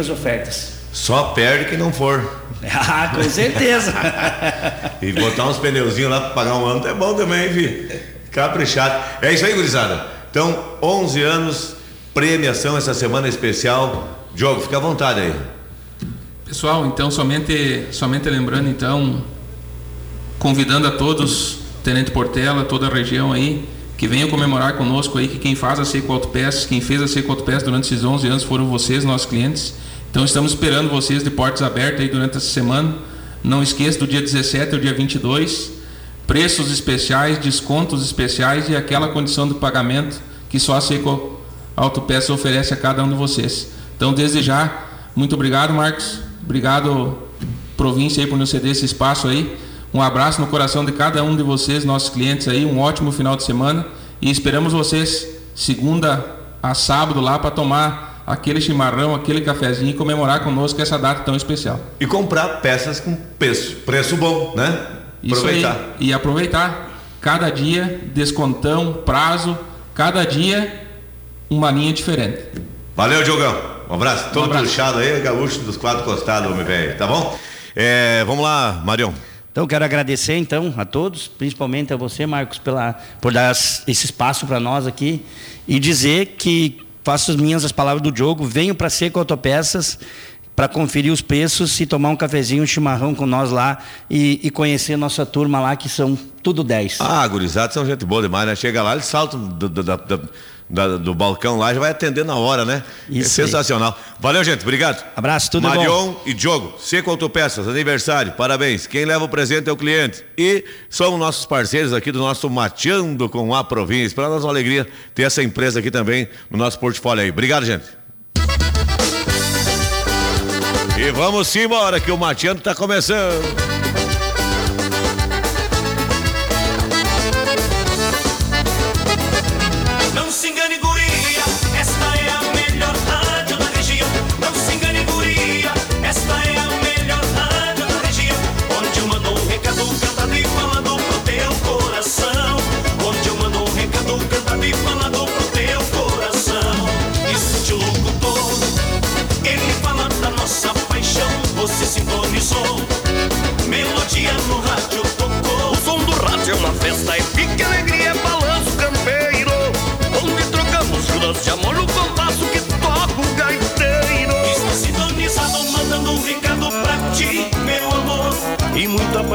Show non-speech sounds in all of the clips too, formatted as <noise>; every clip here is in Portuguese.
as ofertas. Só perde quem não for. <laughs> Ah, com certeza. <laughs> e botar uns pneuzinhos lá para pagar um ano é bom também, filho. Caprichado. É isso aí, gurizada. Então, 11 anos, premiação essa semana especial. Diogo, fica à vontade aí. Pessoal, então somente somente lembrando então convidando a todos, Tenente Portela, toda a região aí, que venham comemorar conosco aí que quem faz a Seco Autopeças, quem fez a Seco Autopeças durante esses 11 anos foram vocês, nossos clientes. Então estamos esperando vocês de portas abertas aí durante essa semana. Não esqueça do dia 17 ao dia 22, preços especiais, descontos especiais e aquela condição de pagamento que só a Seco Autopeças oferece a cada um de vocês. Então, desde já, muito obrigado, Marcos. Obrigado, província, aí, por nos ceder esse espaço aí. Um abraço no coração de cada um de vocês, nossos clientes aí. Um ótimo final de semana. E esperamos vocês segunda a sábado lá para tomar aquele chimarrão, aquele cafezinho e comemorar conosco essa data tão especial. E comprar peças com preço, preço bom, né? Isso aproveitar. Aí. E aproveitar. Cada dia, descontão, prazo, cada dia uma linha diferente. Valeu, Diogão. Um abraço, todo um abraço. puxado aí, gaúcho dos quatro costados, homem velho, tá bom? É, vamos lá, Marion. Então, quero agradecer então a todos, principalmente a você, Marcos, pela, por dar esse espaço para nós aqui e dizer que faço as minhas as palavras do Diogo, venho para Seco Autopeças para conferir os preços e tomar um cafezinho, um chimarrão com nós lá e, e conhecer nossa turma lá, que são tudo 10. Ah, gurizados são gente boa demais, né? Chega lá, eles saltam do, do, do, da, do balcão lá, já vai atender na hora, né? Isso é sensacional. Aí. Valeu, gente. Obrigado. Abraço, tudo Marion bom. Marion e Diogo, Seco Autopeças, aniversário, parabéns. Quem leva o presente é o cliente. E são nossos parceiros aqui do nosso Mateando com a Província. Para nós é uma alegria ter essa empresa aqui também no nosso portfólio aí. Obrigado, gente. E vamos embora que o Mateando está começando.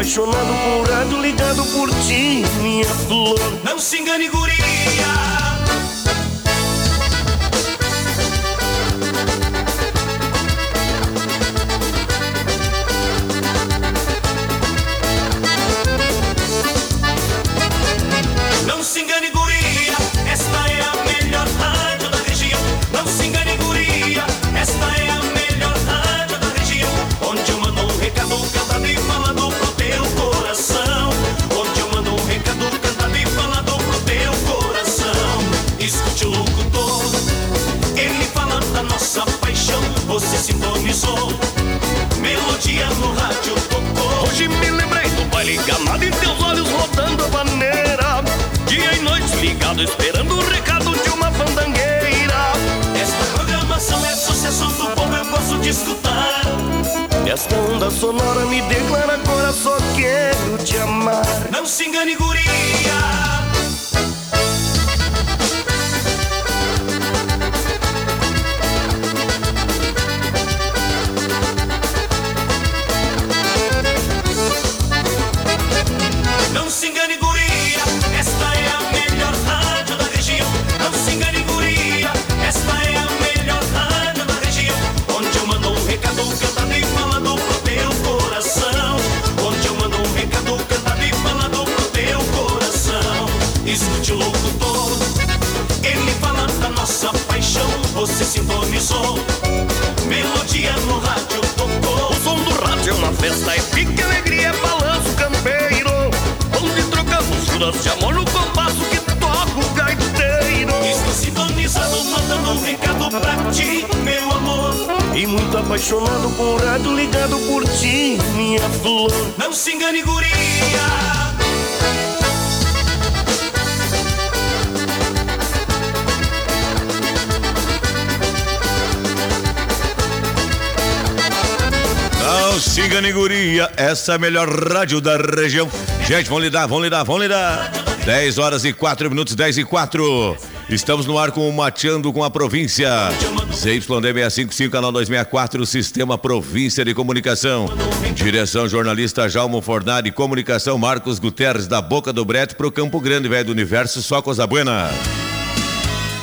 Apaixonado rádio, ligado por ti, minha flor. Não se engane, guria ligado, esperando o recado de uma fandangueira. Esta programação é sucesso do povo, eu gosto de escutar. Esta onda sonora me declara agora só quero te amar. Não se engane, guria. De amor no compasso que toca o gaiteiro. Estou sintonizado, mandando um recado pra ti, meu amor. E muito apaixonado por rádio, ligado por ti, minha flor. Não se engane, guria. Singaniguria, essa é a melhor rádio da região. Gente, vamos lidar, vamos lidar, vamos lidar. 10 horas e 4 minutos, 10 e 4. Estamos no ar com o Mateando com a Província. ZYD 655, canal 264, Sistema Província de Comunicação. Direção jornalista Jalmo Fornari, comunicação Marcos Guterres, da Boca do Brete pro Campo Grande, velho do universo, só coisa buena.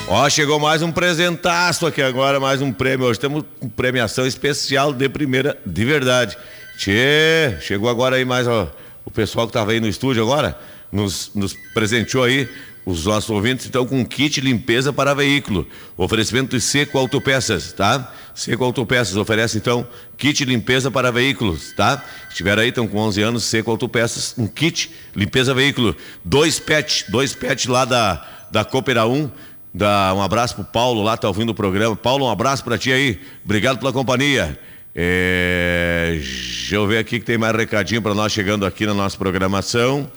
Ó, chegou mais um presentaço aqui agora, mais um prêmio. Hoje temos premiação especial de primeira, de verdade. Tchê, chegou agora aí mais ó, o pessoal que estava aí no estúdio agora, nos, nos presenteou aí, os nossos ouvintes, então, com kit limpeza para veículo. Oferecimento de Seco Autopeças, tá? Seco Autopeças oferece, então, kit limpeza para veículos, tá? Estiver aí, estão com 11 anos, Seco Autopeças, um kit limpeza veículo. Dois pet, dois pet lá da, da Coopera 1 Dá um abraço pro Paulo lá, tá ouvindo o programa. Paulo, um abraço para ti aí. Obrigado pela companhia. É, deixa eu ver aqui que tem mais recadinho para nós chegando aqui na nossa programação.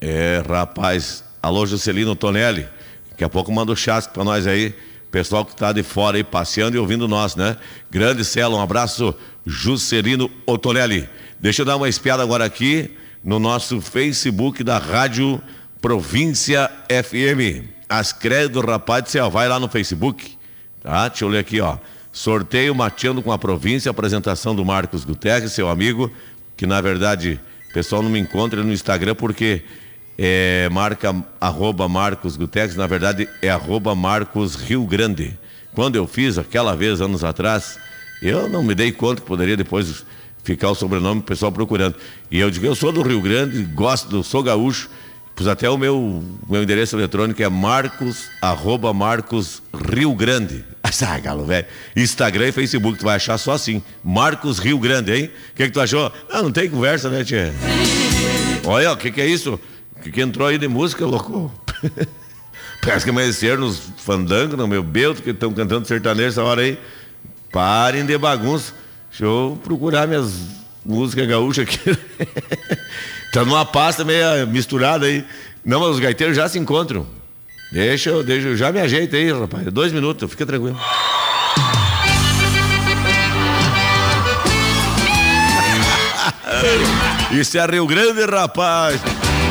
É, rapaz, alô Juscelino Tonelli. Daqui a pouco manda o chasque para nós aí. Pessoal que tá de fora aí passeando e ouvindo nós, né? Grande Celo, um abraço, Juscelino Otonelli. Deixa eu dar uma espiada agora aqui no nosso Facebook da Rádio Província FM. As credo, rapaz do céu, vai lá no Facebook, tá? Deixa eu ler aqui, ó. Sorteio Mateando com a Província, apresentação do Marcos Guterres, seu amigo, que na verdade o pessoal não me encontra no Instagram porque é marca arroba Marcos Guterres, na verdade é arroba Marcos Rio Grande. Quando eu fiz aquela vez, anos atrás, eu não me dei conta que poderia depois ficar o sobrenome do pessoal procurando. E eu digo, eu sou do Rio Grande, gosto, sou gaúcho, Pus até o meu, meu endereço eletrônico é marcos, arroba marcos Rio Grande. <laughs> Ah, galo, velho. Instagram e Facebook, tu vai achar só assim. Marcos Rio Grande, hein? O que, que tu achou? Ah, não tem conversa, né, tia? Olha, o que, que é isso? O que, que entrou aí de música, louco? <laughs> Parece que amanheceram nos fandangos, no meu belto, que estão cantando sertanejo essa hora aí. Parem de bagunça. Deixa eu procurar minhas músicas gaúchas aqui. <laughs> Tá numa pasta meio misturada aí. Não, mas os gaiteiros já se encontram. Deixa eu, deixa eu, já me ajeito aí, rapaz. Dois minutos, fica tranquilo. <laughs> Isso é Rio Grande, rapaz.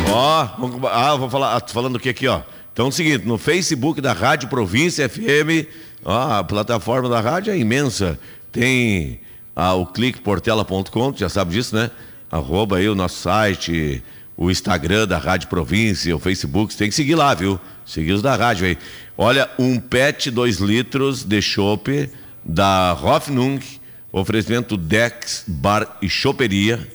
Ó, ah, vou falar, ah, falando o que aqui, ó. Então é o seguinte, no Facebook da Rádio Província FM, ó, a plataforma da rádio é imensa. Tem ah, o cliqueportela.com, já sabe disso, né? Arroba aí o nosso site, o Instagram da Rádio Província, o Facebook, tem que seguir lá, viu? Seguir os da rádio aí. Olha, um PET 2 litros de chopp da Hoffnung, oferecimento Dex Bar e Choperia.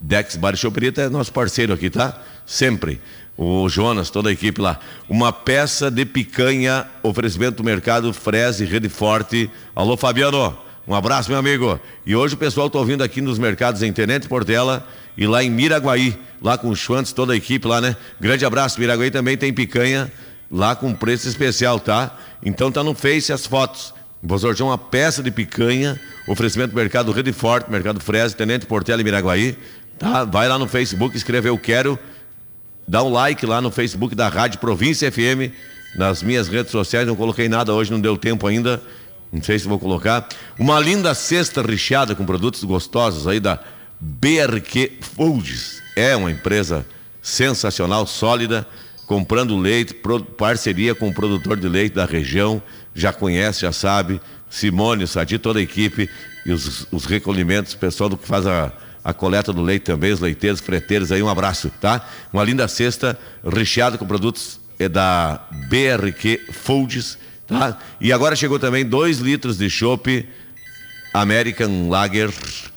Dex Bar e Choperia é nosso parceiro aqui, tá? Sempre. O Jonas, toda a equipe lá. Uma peça de picanha, oferecimento do mercado Frese Rede Forte. Alô, Fabiano. Um abraço, meu amigo. E hoje o pessoal está ouvindo aqui nos mercados em Tenente Portela e lá em Miraguaí, lá com o Schwantz, toda a equipe lá, né? Grande abraço. Miraguaí também tem picanha lá com preço especial, tá? Então tá no Face as fotos. Vou sortear uma peça de picanha, oferecimento do Mercado Rede Forte, Mercado Fresa, Tenente Portela e Miraguaí. Tá? Vai lá no Facebook, escreve Eu Quero, dá um like lá no Facebook da Rádio Província FM, nas minhas redes sociais, não coloquei nada hoje, não deu tempo ainda. Não sei se vou colocar. Uma linda cesta recheada com produtos gostosos aí da BRQ Foods. É uma empresa sensacional, sólida, comprando leite, parceria com o produtor de leite da região. Já conhece, já sabe. Simone, Sadi, toda a equipe e os, os recolhimentos, pessoal do que faz a, a coleta do leite também, os leiteiros, freteiros aí, um abraço, tá? Uma linda cesta recheada com produtos é da BRQ Foods Tá? E agora chegou também 2 litros de chopp American Lager.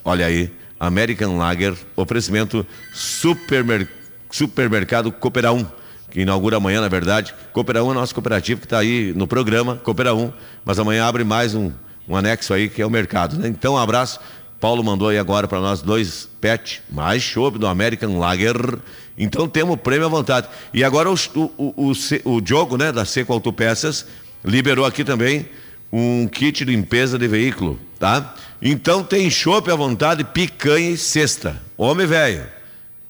Olha aí, American Lager, oferecimento supermer, Supermercado Coopera 1, que inaugura amanhã, na verdade. Coopera 1 é nosso cooperativo que está aí no programa, Coopera 1, mas amanhã abre mais um, um anexo aí que é o mercado. Né? Então, um abraço. Paulo mandou aí agora para nós dois pet, mais chopp do American Lager. Então temos prêmio à vontade. E agora o, o, o, o, o Diogo, né, da Seco Autopeças, liberou aqui também um kit de limpeza de veículo, tá? Então tem chope à vontade, picanha e cesta. Homem velho,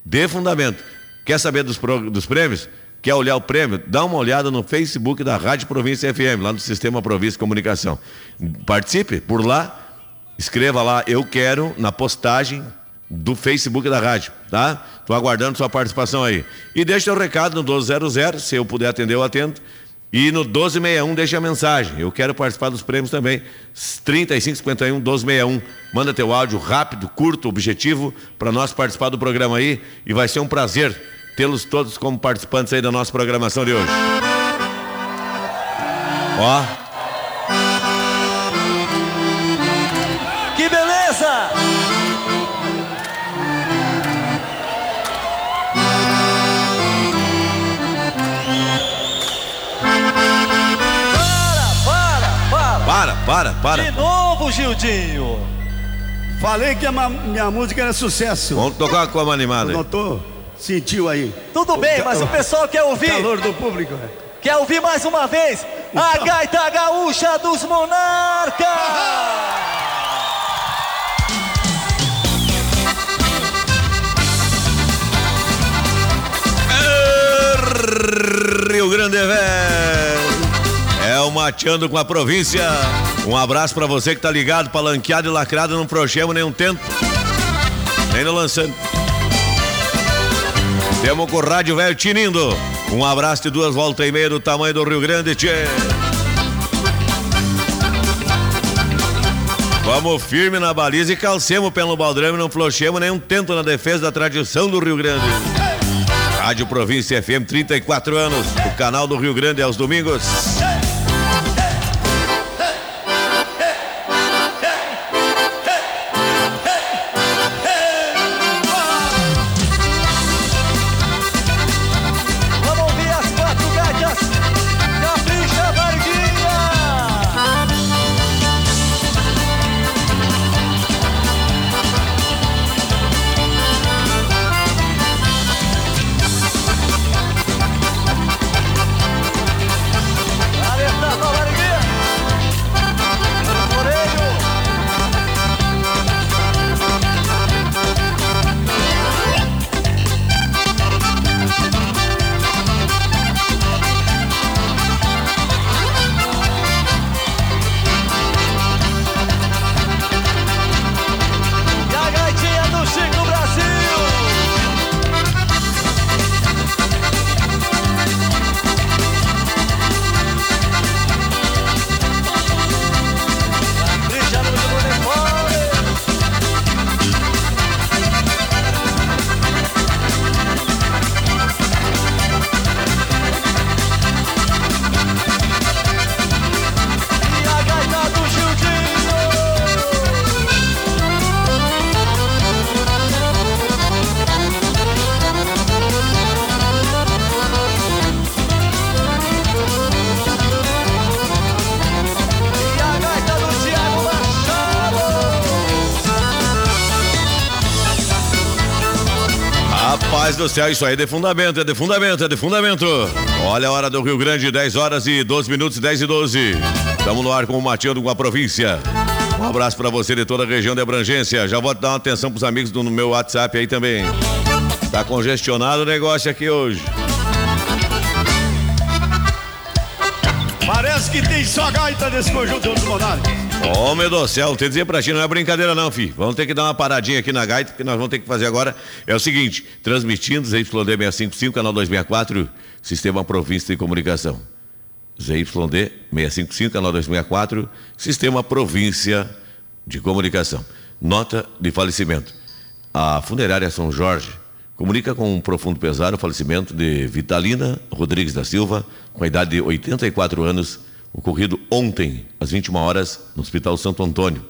dê fundamento. Quer saber dos, dos prêmios? Quer olhar o prêmio? Dá uma olhada no Facebook da Rádio Província FM, lá no Sistema Província Comunicação. Participe por lá escreva lá, eu quero, na postagem do Facebook da rádio, tá? Tô aguardando sua participação aí. E deixa o recado no 1200, se eu puder atender, eu atendo. E no 1261 deixa a mensagem. Eu quero participar dos prêmios também. 3551 1261. Manda teu áudio rápido, curto, objetivo para nós participar do programa aí e vai ser um prazer tê-los todos como participantes aí da nossa programação de hoje. Ó, Que beleza! Para, para. De novo, Gildinho! Falei que a minha música era sucesso. Vamos tocar com a animada aí. Notou? Sentiu aí? Tudo bem, mas o pessoal quer ouvir, Calor do público. quer ouvir mais uma vez a gaita gaúcha dos monarcas! Rio Grande velho. É o Mateando com a província. Um abraço pra você que tá ligado, palanqueado e lacrado, não prochemos nenhum tempo. No lançando. Temos com o rádio velho tinindo. Um abraço de duas voltas e meia do tamanho do Rio Grande, tchê. Vamos firme na baliza e calcemos pelo baldrame, não flochemos nenhum tento na defesa da tradição do Rio Grande. Rádio Província FM, 34 anos. O canal do Rio Grande aos domingos. Rapaz do céu, isso aí é de fundamento, é de fundamento, é de fundamento. Olha a hora do Rio Grande, 10 horas e 12 minutos, 10 e 12. Estamos no ar com o Mateando com a província. Um abraço pra você de toda a região de abrangência. Já vou dar uma atenção pros amigos do meu WhatsApp aí também. Tá congestionado o negócio aqui hoje. Parece que tem só gaita nesse conjunto dos monarcas. Homem do céu, te dizer pra ti, não é brincadeira não, filho. Vamos ter que dar uma paradinha aqui na gaita, que nós vamos ter que fazer agora. É o seguinte, transmitindo ZYD 655, canal 264, Sistema Província de Comunicação. ZYD 655, canal 264, Sistema Província de Comunicação. Nota de falecimento. A funerária São Jorge comunica com um profundo pesar o falecimento de Vitalina Rodrigues da Silva, com a idade de 84 anos, ocorrido ontem, às 21 horas, no Hospital Santo Antônio.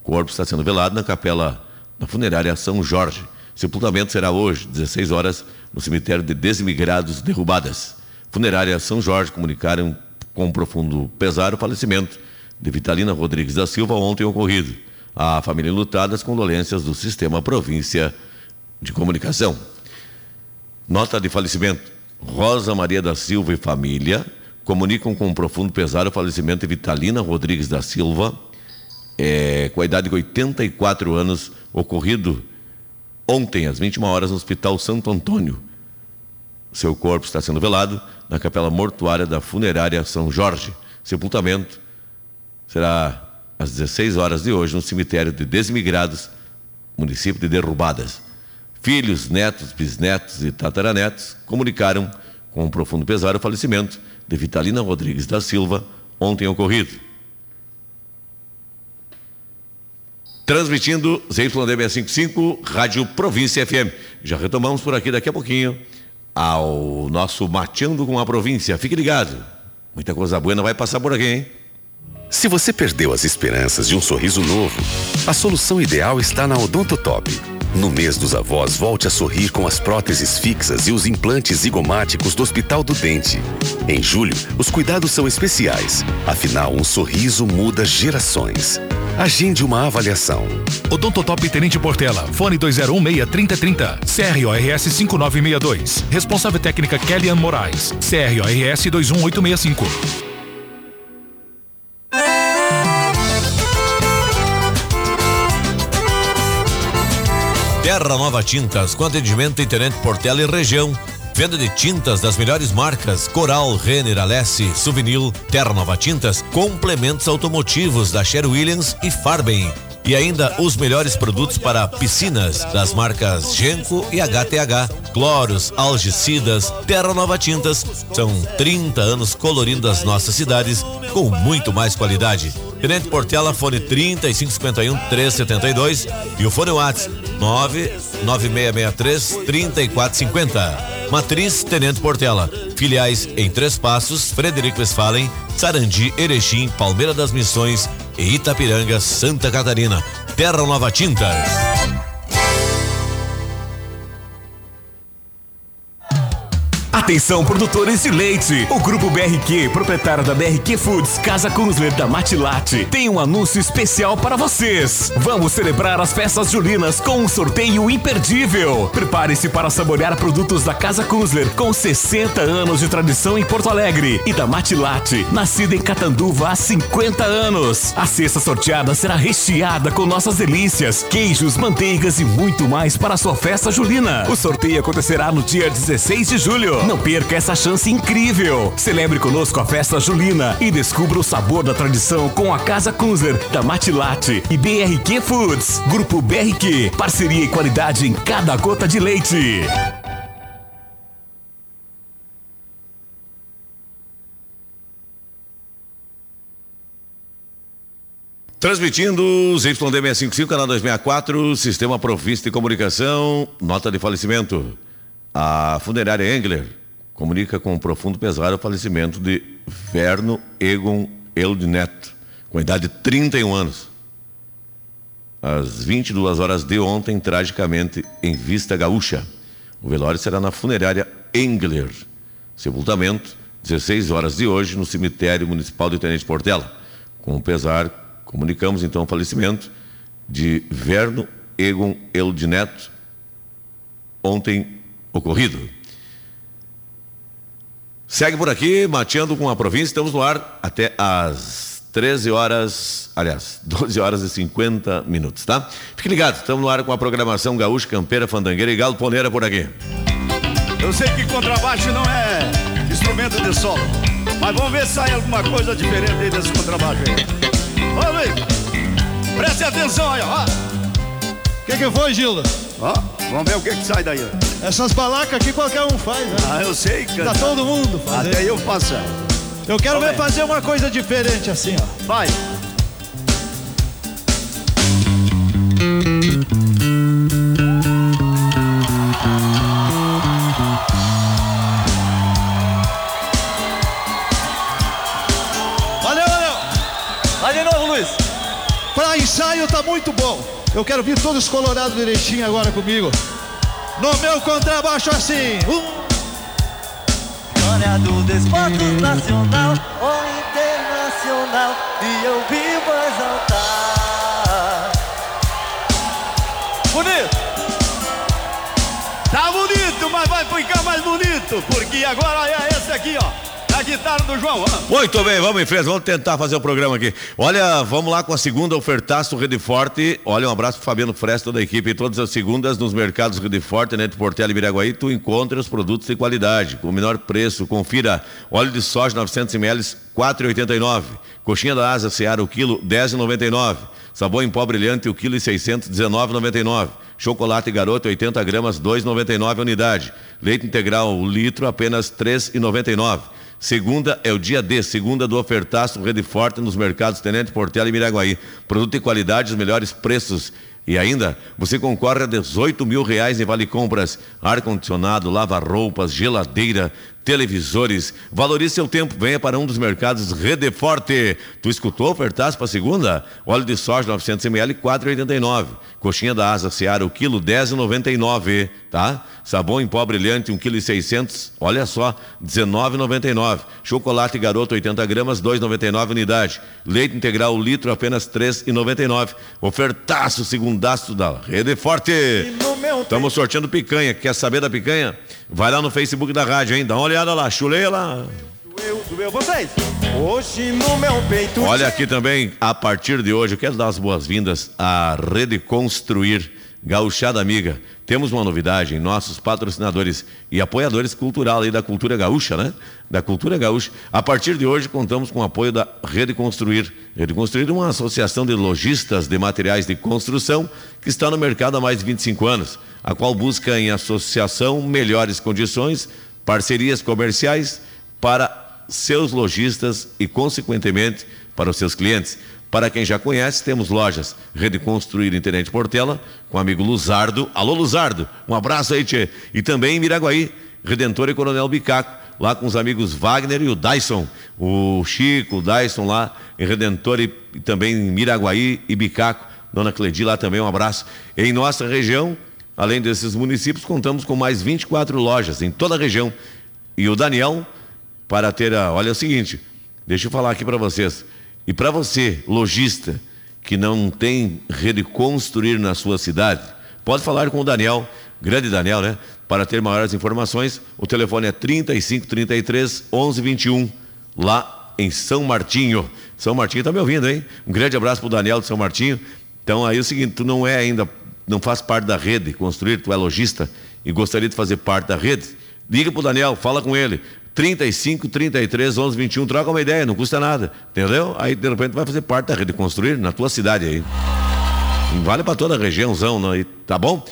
O corpo está sendo velado na capela da funerária São Jorge. Sepultamento será hoje, 16 horas, no cemitério de Desmigrados Derrubadas. Funerária São Jorge comunicaram com profundo pesar o falecimento de Vitalina Rodrigues da Silva ontem ocorrido. A família lutada as condolências do Sistema Província de Comunicação. Nota de falecimento. Rosa Maria da Silva e família comunicam com profundo pesar o falecimento de Vitalina Rodrigues da Silva, é, com a idade de 84 anos, ocorrido ontem, às 21 horas, no Hospital Santo Antônio. Seu corpo está sendo velado na capela mortuária da funerária São Jorge. Sepultamento será às 16 horas de hoje, no cemitério de Desmigrados, município de Derrubadas. Filhos, netos, bisnetos e tataranetos comunicaram com um profundo pesar o falecimento de Vitalina Rodrigues da Silva ontem ocorrido. Transmitindo ZYD655, Rádio Província FM. Já retomamos por aqui daqui a pouquinho ao nosso Mateando com a Província. Fique ligado. Muita coisa boa vai passar por aqui, hein? Se você perdeu as esperanças de um sorriso novo, a solução ideal está na Odontotop. No mês dos avós, volte a sorrir com as próteses fixas e os implantes zigomáticos do Hospital do Dente. Em julho, os cuidados são especiais. Afinal, um sorriso muda gerações. Agende uma avaliação. Odontotop Tenente Portela, fone 2016-3030, CRORS 5962. Responsável técnica Kellyanne Moraes, CRORS 21865. Terra Nova Tintas, com atendimento em Tenente Portela e região. Venda de tintas das melhores marcas: Coral, Renner, Alessi, Souvenir, Terra Nova Tintas, complementos automotivos da Sher Williams e Farben. E ainda os melhores produtos para piscinas das marcas Genco e HTH. Cloros, algicidas, Terra Nova Tintas. São 30 anos colorindo as nossas cidades com muito mais qualidade. Tenente Portela, fone 3551 372 e o fone WhatsApp 99663 3450. Matriz Tenente Portela. Filiais em Três Passos, Frederico Westphalen, Sarandi, Erechim, Palmeira das Missões e Itapiranga, Santa Catarina. Terra Nova Tintas. Atenção, produtores de leite. O Grupo BRQ, proprietário da BRQ Foods, Casa Kunzler da Matilate, tem um anúncio especial para vocês. Vamos celebrar as festas julinas com um sorteio imperdível. Prepare-se para saborear produtos da Casa Kunzler, com 60 anos de tradição em Porto Alegre, e da Matilate, nascida em Catanduva há 50 anos. A cesta sorteada será recheada com nossas delícias, queijos, manteigas e muito mais para a sua festa julina. O sorteio acontecerá no dia 16 de julho. Não perca essa chance incrível. Celebre conosco a festa julina e descubra o sabor da tradição com a Casa Kunzler, da Matilate e BRQ Foods. Grupo BRQ, parceria e qualidade em cada gota de leite. Transmitindo ZYD655, canal 264, Sistema Província de Comunicação, nota de falecimento. A funerária Engler comunica com um profundo pesar o falecimento de Verno Egon Elde Neto, com idade de 31 anos. Às 22 horas de ontem, tragicamente, em Vista Gaúcha. O velório será na funerária Engler. Sepultamento, 16 horas de hoje, no cemitério municipal de Tenente Portela. Com pesar, comunicamos então o falecimento de Verno Egon Elde Neto, ontem ocorrido. Segue por aqui, mateando com a província. Estamos no ar até às 13 horas, aliás, <laughs> 12 horas e 50 minutos, tá? Fique ligado, estamos no ar com a programação Gaúcha, Campeira, Fandangueira e Galo Poneira por aqui. Eu sei que contrabaixo não é instrumento de solo, mas vamos ver se sai alguma coisa diferente aí desse contrabaixo aí. Ô, Luiz, preste atenção aí, ó. O que, que foi, Gilda? Ó, vamos ver o que, que sai daí. Essas balacas aqui qualquer um faz, né? Ah, eu sei, cara. Tá todo mundo fazendo. Até eu faço. Eu quero ver fazer uma coisa diferente assim, ó. Vai. Valeu, valeu. Vai de novo, Luiz. Pra ensaio tá muito bom. Eu quero vir todos colorados direitinho agora comigo. No meu contrabaixo assim. Um, Glória do desporto nacional ou internacional e eu vivo exaltar. Bonito. Tá bonito, mas vai ficar mais bonito, porque agora é esse aqui, ó. Tá guitarra do João. Muito bem, vamos em frente, vamos tentar fazer o programa aqui. Olha, vamos lá com a segunda ofertaço Rede Forte. Olha, um abraço pro Fabiano Fresta, toda a equipe. Todas as segundas nos mercados Rede Forte, de Portela e Miraguaí, tu encontra os produtos de qualidade, com o menor preço. Confira óleo de soja 900 ml, 4,89. Coxinha da asa Seara, o quilo, 10,99. Sabão em pó brilhante, o quilo e 600, 19,99. Chocolate garoto, 80 gramas, 2,99 a unidade. Leite integral, o litro, apenas 3,99. Segunda é o dia D, segunda do ofertaço Rede Forte nos mercados Tenente Portela e Miraguaí. Produto de qualidade, os melhores preços. E ainda, você concorre a 18 mil reais em vale compras, ar-condicionado, lava-roupas, geladeira, televisores. Valorize seu tempo, venha para um dos mercados Rede Forte. Tu escutou ofertaço para segunda? Óleo de soja 900 ml 4,89. Coxinha da asa Seara o quilo 10,99, tá? Sabão em pó brilhante 1 kg 600, olha só, 19,99. Chocolate garoto 80 gramas 2,99 unidade. Leite integral litro apenas 3,99. Ofertaço segundaço da Rede Forte. Estamos sorteando picanha. Quer saber da picanha? Vai lá no Facebook da rádio, hein? Dá uma olhada lá, chuleia lá. Doeu, doeu vocês. Hoje no meu peito. Olha aqui também, a partir de hoje, eu quero dar as boas-vindas à Rede Construir Gauchada Amiga. Temos uma novidade em nossos patrocinadores e apoiadores cultural aí da cultura gaúcha, né? Da cultura gaúcha. A partir de hoje contamos com o apoio da Rede Construir. Rede Construir é uma associação de lojistas de materiais de construção que está no mercado há mais de 25 anos, a qual busca em associação melhores condições, parcerias comerciais para seus lojistas e, consequentemente, para os seus clientes. Para quem já conhece, temos lojas Rede Construir Internet Portela, com o amigo Luzardo. Alô, Luzardo, um abraço aí, tchê. E também em Miraguaí, Redentor e Coronel Bicaco, lá com os amigos Wagner e o Dyson. O Chico, o Dyson lá em Redentor e, e também em Miraguaí e Bicaco. Dona Cledi lá também, um abraço. Em nossa região, além desses municípios, contamos com mais 24 lojas em toda a região. E o Daniel, para ter a. Olha é o seguinte, deixa eu falar aqui para vocês. E para você, lojista, que não tem rede construir na sua cidade, pode falar com o Daniel, grande Daniel, né? Para ter maiores informações, o telefone é 3533 1121, lá em São Martinho. São Martinho tá me ouvindo, hein? Um grande abraço pro Daniel de São Martinho. Então aí é o seguinte, tu não é ainda, não faz parte da rede construir, tu é lojista e gostaria de fazer parte da rede, liga pro Daniel, fala com ele. 35, 33, 11, 21, troca uma ideia, não custa nada, entendeu? Aí de repente vai fazer parte da rede construir na tua cidade aí. Vale para toda a regiãozão, aí, tá bom?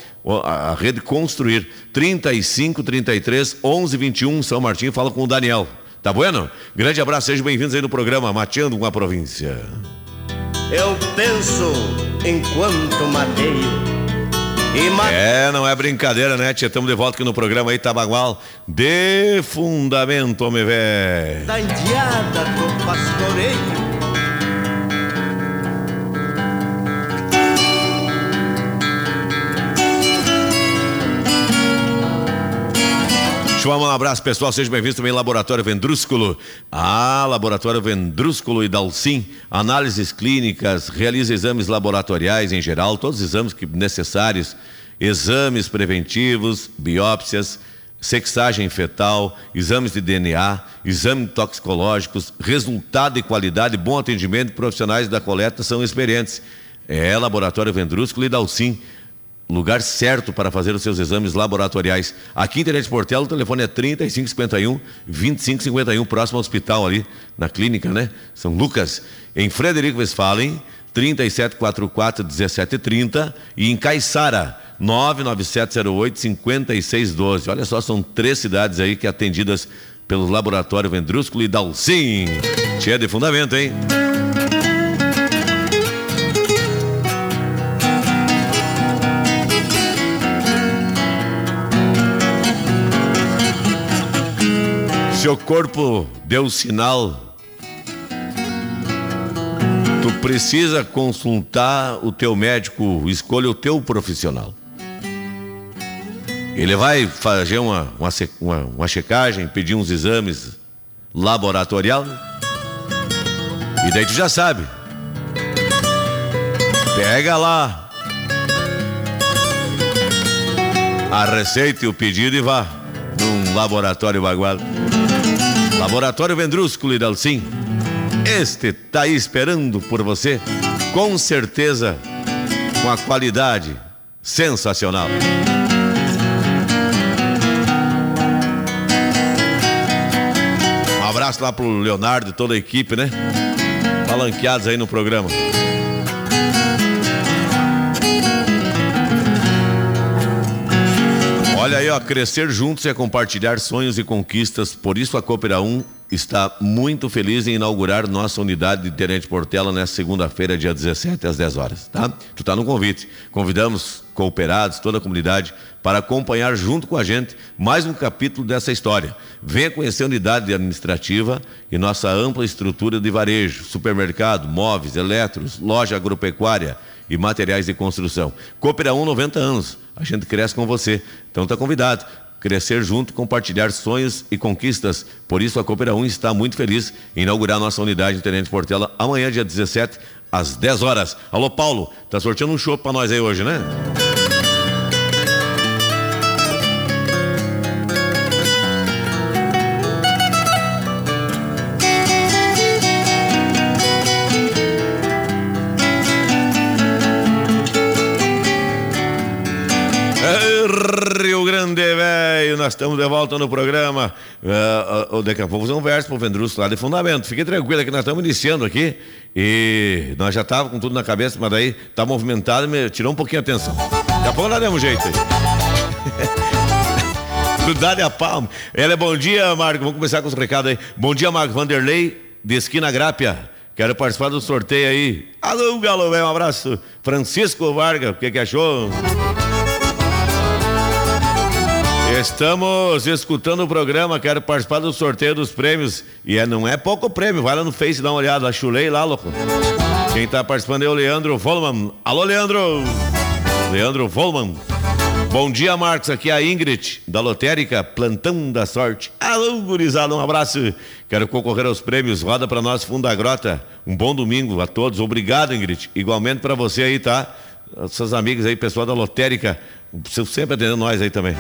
A rede construir 35, 33, 11, 21, São Martinho, fala com o Daniel. Tá bueno? Grande abraço, sejam bem-vindos aí no programa Mateando com a Província. Eu penso enquanto mateio. É, não é brincadeira, né, tia? Estamos de volta aqui no programa aí, Tabagual. De fundamento, homem velho. Da indiada do pastoreio. Deixa eu mandar um abraço, pessoal. Sejam bem-vindos também Laboratório Vendrúsculo. Ah, Laboratório Vendrúsculo e Dalcim. Análises clínicas, realiza exames laboratoriais em geral, todos os exames que necessários. Exames preventivos, biópsias, sexagem fetal, exames de DNA, exames toxicológicos, resultado e qualidade, bom atendimento, profissionais da coleta são experientes. É Laboratório Vendrúsculo e Dalcim lugar certo para fazer os seus exames laboratoriais. Aqui em Internet Portela, o telefone é 3551 2551, próximo ao hospital ali, na clínica, né? São Lucas. Em Frederico Westphalen, 3744 1730 e em Caiçara, 99708 5612. Olha só, são três cidades aí que atendidas pelo Laboratório Vendrúsculo e Dalcim. Tia de fundamento, hein? Seu corpo deu sinal. Tu precisa consultar o teu médico, escolha o teu profissional. Ele vai fazer uma, uma, uma, checagem, pedir uns exames laboratorial. E daí tu já sabe. Pega lá a receita e o pedido e vá num laboratório bagual. Laboratório Vendrúsculo e Dalcin. Este tá aí esperando por você, com certeza, com a qualidade sensacional. Um abraço lá pro Leonardo e toda a equipe, né? Palanqueados aí no programa. Olha aí, ó, crescer juntos é compartilhar sonhos e conquistas. Por isso a Coopera 1 está muito feliz em inaugurar nossa unidade de Tenente Portela nesta segunda-feira, dia 17, às 10 horas, tá? Tu tá no convite. Convidamos cooperados, toda a comunidade, para acompanhar junto com a gente mais um capítulo dessa história. Venha conhecer a unidade administrativa e nossa ampla estrutura de varejo, supermercado, móveis, eletros, loja agropecuária e materiais de construção. Coopera 1, 90 anos. A gente cresce com você. Então tá convidado. Crescer junto, compartilhar sonhos e conquistas. Por isso a Coopera 1 está muito feliz em inaugurar nossa unidade em Tenente Portela amanhã, dia 17, às 10 horas. Alô, Paulo, tá sorteando um show para nós aí hoje, né? Nós estamos de volta no programa. Uh, uh, daqui a pouco fazer um verso pro Vendrus lá de fundamento. Fique tranquilo que nós estamos iniciando aqui e nós já tava com tudo na cabeça, mas daí tá movimentado e me tirou um pouquinho a atenção. Daqui a pouco nós demos um jeito. <laughs> Dá-lhe a palma. Ela é bom dia, Marco. Vamos começar com os recados aí. Bom dia, Marco Vanderlei, de Esquina Grápia. Quero participar do sorteio aí. Alô, Galo, um abraço. Francisco Vargas, o que, que achou? Estamos escutando o programa, quero participar do sorteio dos prêmios. E é, não é pouco prêmio, vai lá no Face dar uma olhada, chulei lá, louco. Quem tá participando é o Leandro Volman. Alô, Leandro! Leandro Volman. Bom dia, Marcos. Aqui é a Ingrid, da Lotérica, Plantão da Sorte. Alô, gurizada, um abraço. Quero concorrer aos prêmios. Roda para nós, Fundo da Grota. Um bom domingo a todos. Obrigado, Ingrid. Igualmente para você aí, tá? Seus amigos aí, pessoal da Lotérica. Sempre atendendo nós aí também.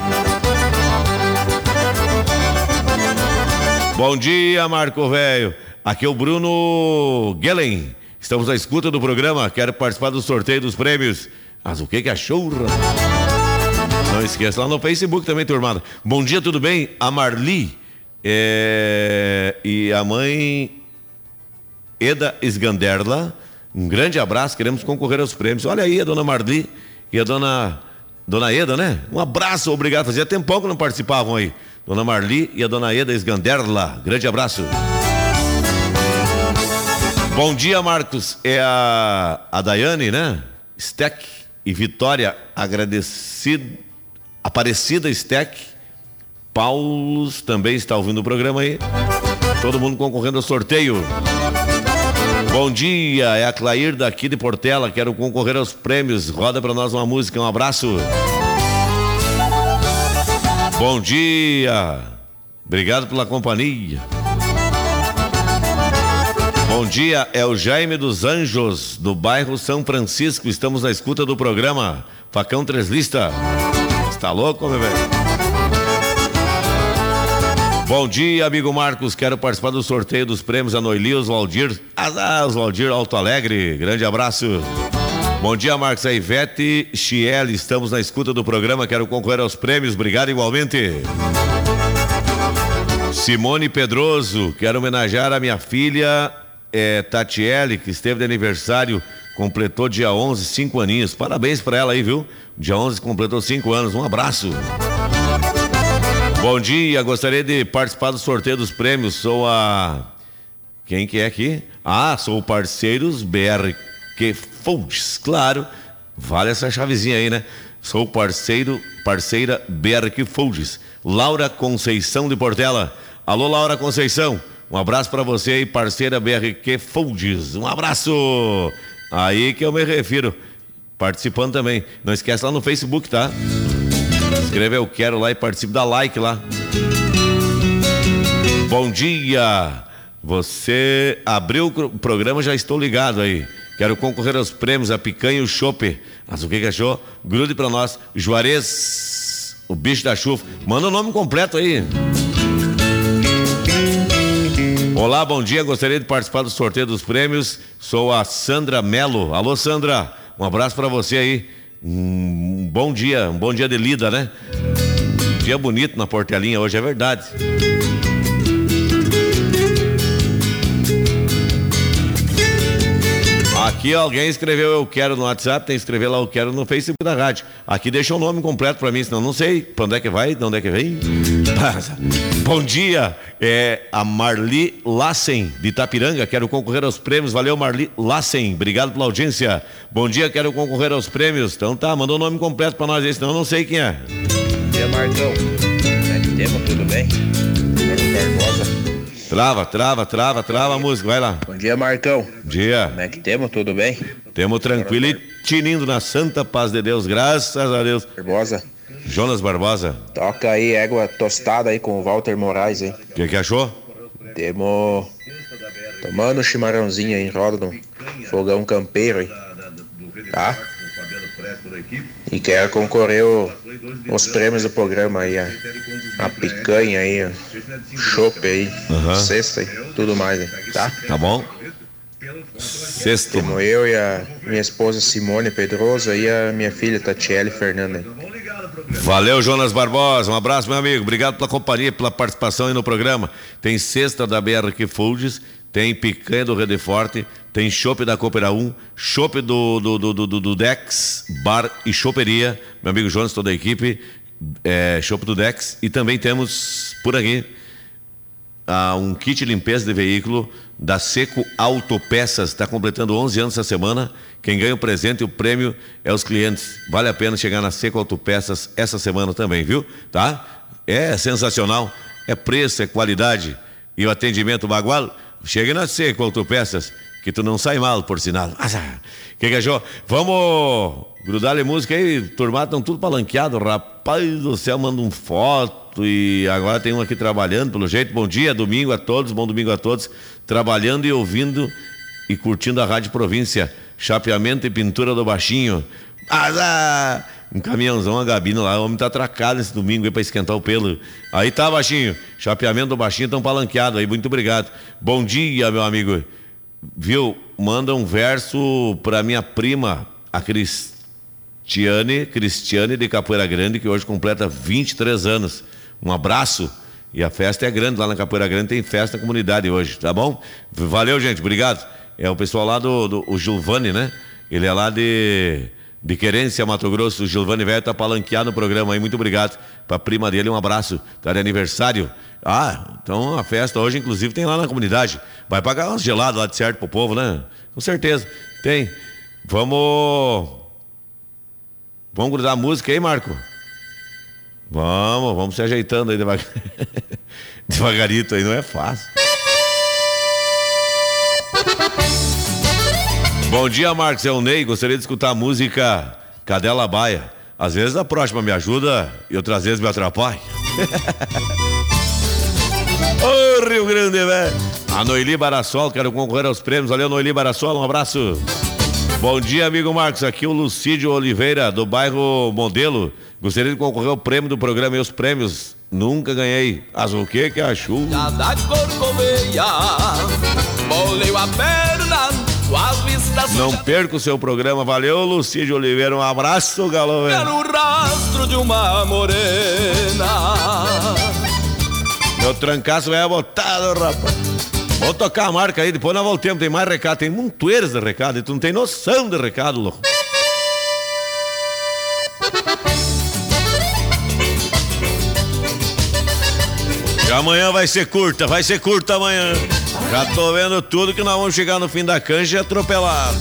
Bom dia, Marco Velho. Aqui é o Bruno Gellen. Estamos à escuta do programa. Quero participar do sorteio dos prêmios. Mas o que que achou? Não esqueça lá no Facebook também, turmada. Bom dia, tudo bem? A Marli é... e a mãe Eda Esganderla. Um grande abraço, queremos concorrer aos prêmios. Olha aí a dona Marli e a dona Dona Eda, né? Um abraço, obrigado. Fazia tempão que não participavam aí. Dona Marli e a Dona Eda Esganderla. Grande abraço. Bom dia, Marcos. É a, a Daiane, né? Steck e Vitória, agradecido. Aparecida Steck. Paulos também está ouvindo o programa aí. Todo mundo concorrendo ao sorteio. Bom dia, é a Clair daqui de Portela. Quero concorrer aos prêmios. Roda para nós uma música. Um abraço. Bom dia. Obrigado pela companhia. Bom dia, é o Jaime dos Anjos, do bairro São Francisco. Estamos na escuta do programa Facão Três Lista. Está louco, meu velho? Bom dia, amigo Marcos. Quero participar do sorteio dos prêmios a Noeli Oswaldir. Ah, Oswaldir Alto Alegre. Grande abraço. Bom dia, Marcos. A Ivete Chiel. Estamos na escuta do programa. Quero concorrer aos prêmios. Obrigado igualmente. Simone Pedroso. Quero homenagear a minha filha é, Tatiele, que esteve de aniversário. Completou dia 11, cinco aninhos. Parabéns para ela aí, viu? Dia 11 completou cinco anos. Um abraço. Bom dia, gostaria de participar do sorteio dos prêmios. Sou a. Quem que é aqui? Ah, sou o Parceiros BRQ Folds, claro. Vale essa chavezinha aí, né? Sou parceiro, parceira BRQ Folds. Laura Conceição de Portela. Alô, Laura Conceição. Um abraço para você aí, parceira BRQ Folds. Um abraço. Aí que eu me refiro. Participando também. Não esquece lá no Facebook, tá? Escreve eu quero lá e participe, dá like lá. Bom dia! Você abriu o programa, já estou ligado aí. Quero concorrer aos prêmios, a picanha e o chope. Mas o que, que achou? Grude para nós. Juarez, o bicho da chuva. Manda o nome completo aí. Olá, bom dia. Gostaria de participar do sorteio dos prêmios. Sou a Sandra Melo. Alô, Sandra. Um abraço para você aí. Um bom dia, um bom dia de lida, né? Dia bonito na Portelinha hoje, é verdade. Aqui alguém escreveu eu quero no WhatsApp, tem que escrever lá eu quero no Facebook da rádio. Aqui deixa o nome completo para mim, senão não sei para onde é que vai, de onde é que vem. <laughs> Bom dia, é a Marli Lassen de Itapiranga, quero concorrer aos prêmios. Valeu Marli Lassen, obrigado pela audiência. Bom dia, quero concorrer aos prêmios. Então tá, mandou o nome completo para nós aí, senão eu não sei quem é. Bom dia, Marcão. É que? Tudo bem? Trava, trava, trava, trava a música, vai lá. Bom dia, Marcão. Dia. Como é que temos? Tudo bem? Temos tranquilo e tinindo na santa paz de Deus, graças a Deus. Barbosa. Jonas Barbosa. Toca aí égua tostada aí com o Walter Moraes, hein? O que, que achou? Temos tomando um chimarrãozinho aí em roda fogão campeiro aí. Tá? E quero concorrer o, os prêmios do programa aí, a, a picanha aí, o chopp aí, Aham. cesta e tudo mais aí, tá? Tá bom? Sexto. Temos eu e a minha esposa Simone Pedroso e a minha filha Tatiele Fernanda. Valeu, Jonas Barbosa. Um abraço, meu amigo. Obrigado pela companhia, pela participação aí no programa. Tem cesta da BRQ Foods, tem picanha do Rede Forte, tem chopp da Coopera 1, chopp do, do, do, do, do Dex, bar e choperia. Meu amigo Jonas, toda a equipe, é, chopp do Dex. E também temos por aqui um kit limpeza de veículo da Seco Autopeças. Está completando 11 anos essa semana. Quem ganha o presente e o prêmio é os clientes. Vale a pena chegar na Seco Autopeças essa semana também, viu? Tá? É sensacional. É preço, é qualidade. E o atendimento bagual. Chegue na Seco Autopeças, que tu não sai mal, por sinal. <laughs> Ah, que que achou? Vamos grudar a música aí. Turmados estão tudo palanqueado. Rapaz do céu, manda um foto. E agora tem um aqui trabalhando, pelo jeito. Bom dia, domingo a todos. Bom domingo a todos. Trabalhando e ouvindo e curtindo a Rádio Província. Chapeamento e pintura do baixinho. Ah, um caminhãozão, a gabina lá. O homem tá atracado esse domingo aí pra esquentar o pelo. Aí tá, baixinho. Chapeamento do baixinho tão palanqueado aí. Muito obrigado. Bom dia, meu amigo. Viu? Manda um verso pra minha prima, a Cristiane, Cristiane de Capoeira Grande, que hoje completa 23 anos. Um abraço. E a festa é grande lá na Capoeira Grande, tem festa na comunidade hoje, tá bom? Valeu, gente, obrigado. É o pessoal lá do, do o Gilvani, né? Ele é lá de, de Querência, Mato Grosso. O Gilvani Velho tá palanqueado no programa aí, muito obrigado. Pra prima dele, um abraço. Tá de aniversário. Ah, então a festa hoje, inclusive, tem lá na comunidade. Vai pagar umas geladas lá de certo pro povo, né? Com certeza. Tem. Vamos. Vamos grudar a música aí, Marco? Vamos, vamos se ajeitando aí devagar. <laughs> devagarito aí, não é fácil. Bom dia, Marcos. É o Ney. Gostaria de escutar a música Cadela Baia. Às vezes a próxima me ajuda e outras vezes me atrapalha. <laughs> Ô Rio Grande, velho. A Noeli Barassol, quero concorrer aos prêmios. Valeu, Noeli Barassol, um abraço. Bom dia, amigo Marcos. Aqui o Lucídio Oliveira, do bairro Modelo. Gostaria de concorrer ao prêmio do programa e os prêmios. Nunca ganhei. Mas o que que achou? da corcoveia a perna as Não perca o seu programa. Valeu, Lucídio Oliveira. Um abraço, galo. velho. no rastro de uma morena Meu trancaço é botado, rapaz. Vou tocar a marca aí, depois nós voltemos. Tem mais recado, tem montoeiros de recado. E tu não tem noção de recado, louco. E amanhã vai ser curta, vai ser curta amanhã. Já tô vendo tudo que nós vamos chegar no fim da canja atropelado.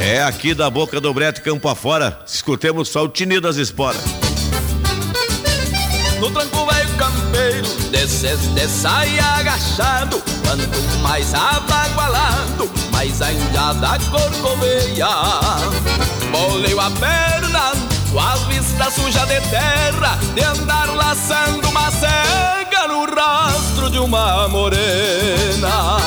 É aqui da boca do Brete Campo afora. Escutemos só o tinido das esporas. No tranco velho campeiro Desces de sai agachado Quanto mais abagualado Mais ainda da corcoveia Molei a perna Com as vistas sujas de terra De andar laçando uma cega No rastro de uma morena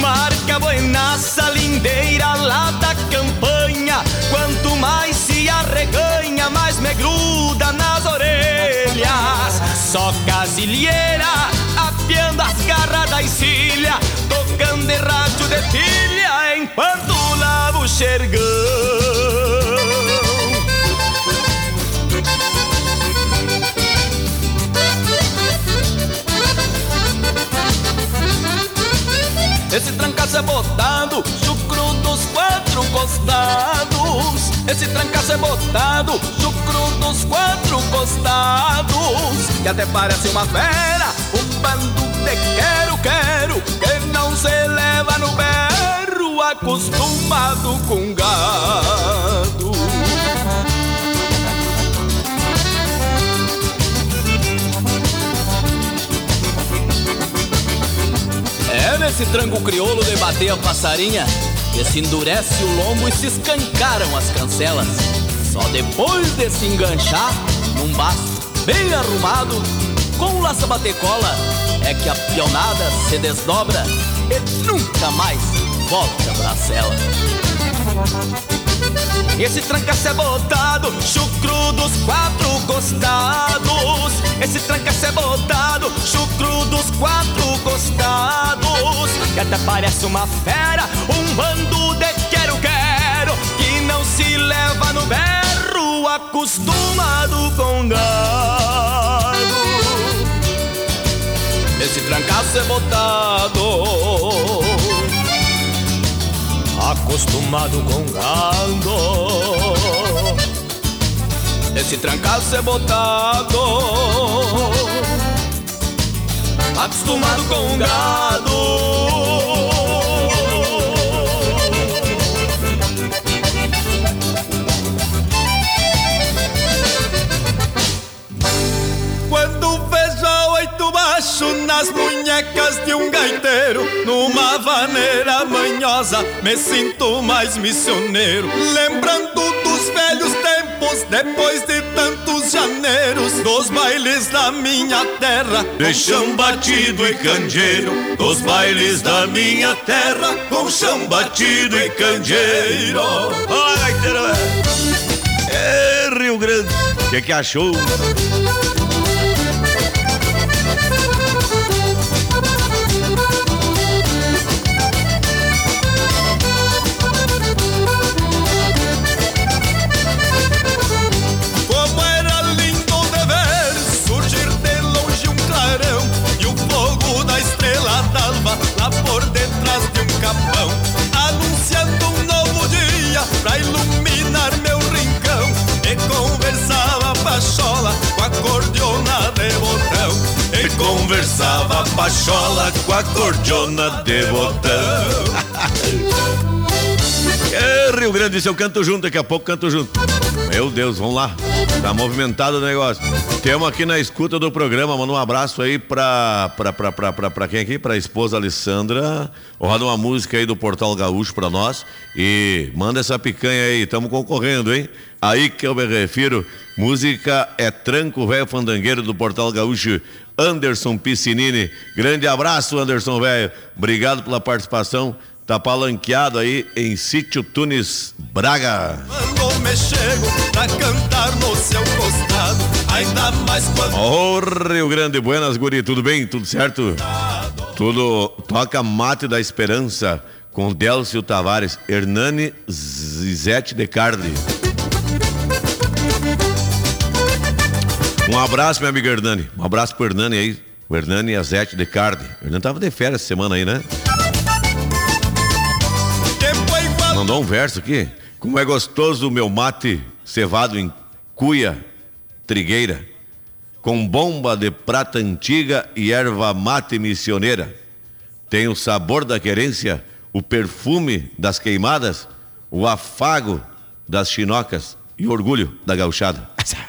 Marca buenaça lindeira lá da mais se arreganha, mais me gruda nas orelhas. Só casilheira, apiando as garras da encilha, tocando de rádio de pilha, enquanto lavo o xergão. Esse trancaço é botado, dos quatro costados. Esse trancaço é botado, chucro dos quatro costados. Que até parece uma fera, um bando de quero, quero, que não se leva no berro, acostumado com gado. É nesse tranco crioulo de bater a passarinha que se endurece o lombo e se escancaram as cancelas. Só depois de se enganchar num baço bem arrumado, com laça batecola, é que a pionada se desdobra e nunca mais volta pra cela. Esse tranca-se é botado, chucro dos quatro costados. Esse tranca-se é botado, chucro dos quatro costados. Que até parece uma fera, um bando de quero-quero. Que não se leva no berro, acostumado com gado. Esse tranca-se é botado acostumado com gado. Esse trancaço é botado, acostumado com gado. Baixo nas munhecas de um gaiteiro, numa vaneira manhosa, me sinto mais missioneiro. Lembrando dos velhos tempos, depois de tantos janeiros, dos bailes da minha terra, De chão batido e candeeiro, dos bailes da minha terra, com chão batido e candeeiro. Olha, gaiteiro, é Rio Grande. O que, que achou? Conversava pachola com a cordiona de botão. É, Rio Grande, se eu canto junto, daqui a pouco canto junto. Meu Deus, vamos lá. Tá movimentado o negócio. Temos aqui na escuta do programa, manda um abraço aí pra, pra, pra, pra, pra, pra quem aqui? Pra esposa Alessandra. Roda uma música aí do Portal Gaúcho pra nós. E manda essa picanha aí, tamo concorrendo, hein? Aí que eu me refiro. Música é Tranco Velho Fandangueiro do Portal Gaúcho. Anderson Piscinini. Grande abraço, Anderson Velho. Obrigado pela participação. Tá palanqueado aí em Sítio Tunes, Braga. Quando me chego pra cantar no seu costado, ainda mais quando Ô Rio Grande, buenas guri, tudo bem? Tudo certo? Tudo toca Mate da Esperança com Delcio Tavares, Hernani Zizete de Carli. Um abraço, meu amigo Hernani. Um abraço pro Hernani aí. O Hernani e a Zete de Carli. O Hernani tava de férias essa semana aí, né? Mandou um verso aqui. Como é gostoso o meu mate cevado em cuia trigueira, com bomba de prata antiga e erva mate missioneira. Tem o sabor da querência, o perfume das queimadas, o afago das chinocas e o orgulho da gauchada. Velho.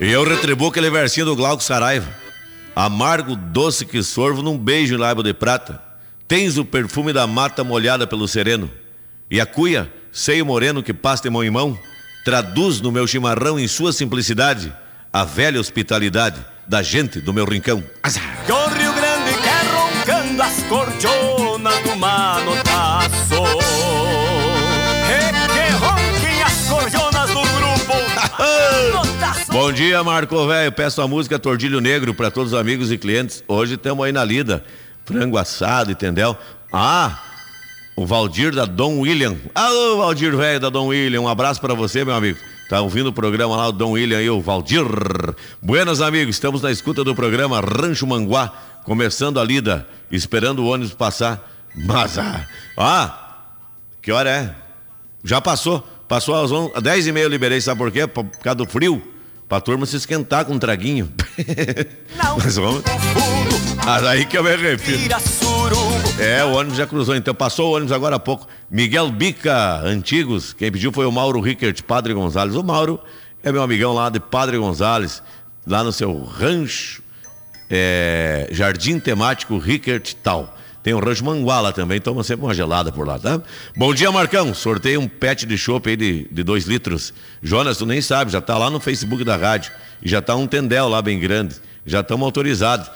E eu retribuo aquele versinho do Glauco Saraiva. Amargo, doce que sorvo num beijo em lábio de prata. Tens o perfume da mata molhada pelo sereno. E a cuia, seio moreno que passa de mão em mão, traduz no meu chimarrão em sua simplicidade a velha hospitalidade da gente, do meu rincão. Azar. Que o Rio Grande quer roncando as do manotaço. E que ronquem as do grupo <laughs> Manotaço. Bom dia, Marco Velho. Peço a música Tordilho Negro para todos os amigos e clientes. Hoje estamos aí na lida. Frango assado, entendeu? Ah, o Valdir da Dom William. Alô, Valdir Velho da Dom William. Um abraço para você, meu amigo. Tá ouvindo o programa lá, o Dom William e o Valdir. Buenas, amigos. Estamos na escuta do programa Rancho Manguá. Começando a lida, esperando o ônibus passar. Mas, ah, ah que hora é? Já passou. Passou às 11, às 10 e meia eu liberei, sabe por quê? Por causa do frio. Pra turma se esquentar com um traguinho. <laughs> Mas vamos. Mas aí que eu me arrepio. É, o ônibus já cruzou, então passou o ônibus agora há pouco. Miguel Bica, antigos. Quem pediu foi o Mauro Rickert, Padre Gonzales. O Mauro é meu amigão lá de Padre Gonzales, lá no seu rancho, é, Jardim Temático Rickert Tal. Tem o rancho Manguala também, toma sempre uma gelada por lá, tá? Bom dia, Marcão. Sorteio um pet de chopp aí de, dois litros. Jonas, tu nem sabe, já tá lá no Facebook da rádio. E já tá um tendel lá bem grande. Já estamos autorizados.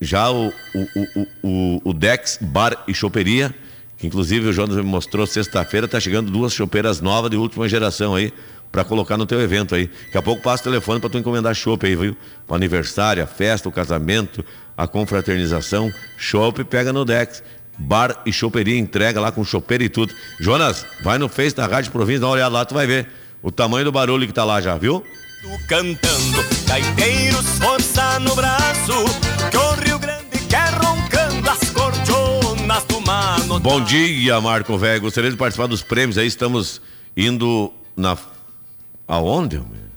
Já o, o, o, o, Dex Bar e Choperia, que inclusive o Jonas me mostrou sexta-feira, tá chegando duas chopeiras novas de última geração aí, para colocar no teu evento aí. Daqui a pouco passa o telefone para tu encomendar chopp aí, viu? O aniversário, a festa, o casamento, a confraternização, chopp pega no Dex. Bar e choperia entrega lá com chopeira e tudo. Jonas, vai no Face da Rádio Província, dá uma olhada lá, tu vai ver o tamanho do barulho que tá lá já, viu? Cantando, gaiteiros, força no braço. Que o Rio Grande quer roncando as corjonas do manotaço. Bom dia, Marco Velho. Gostaria de participar dos prêmios aí. Estamos indo na. Aonde? homem?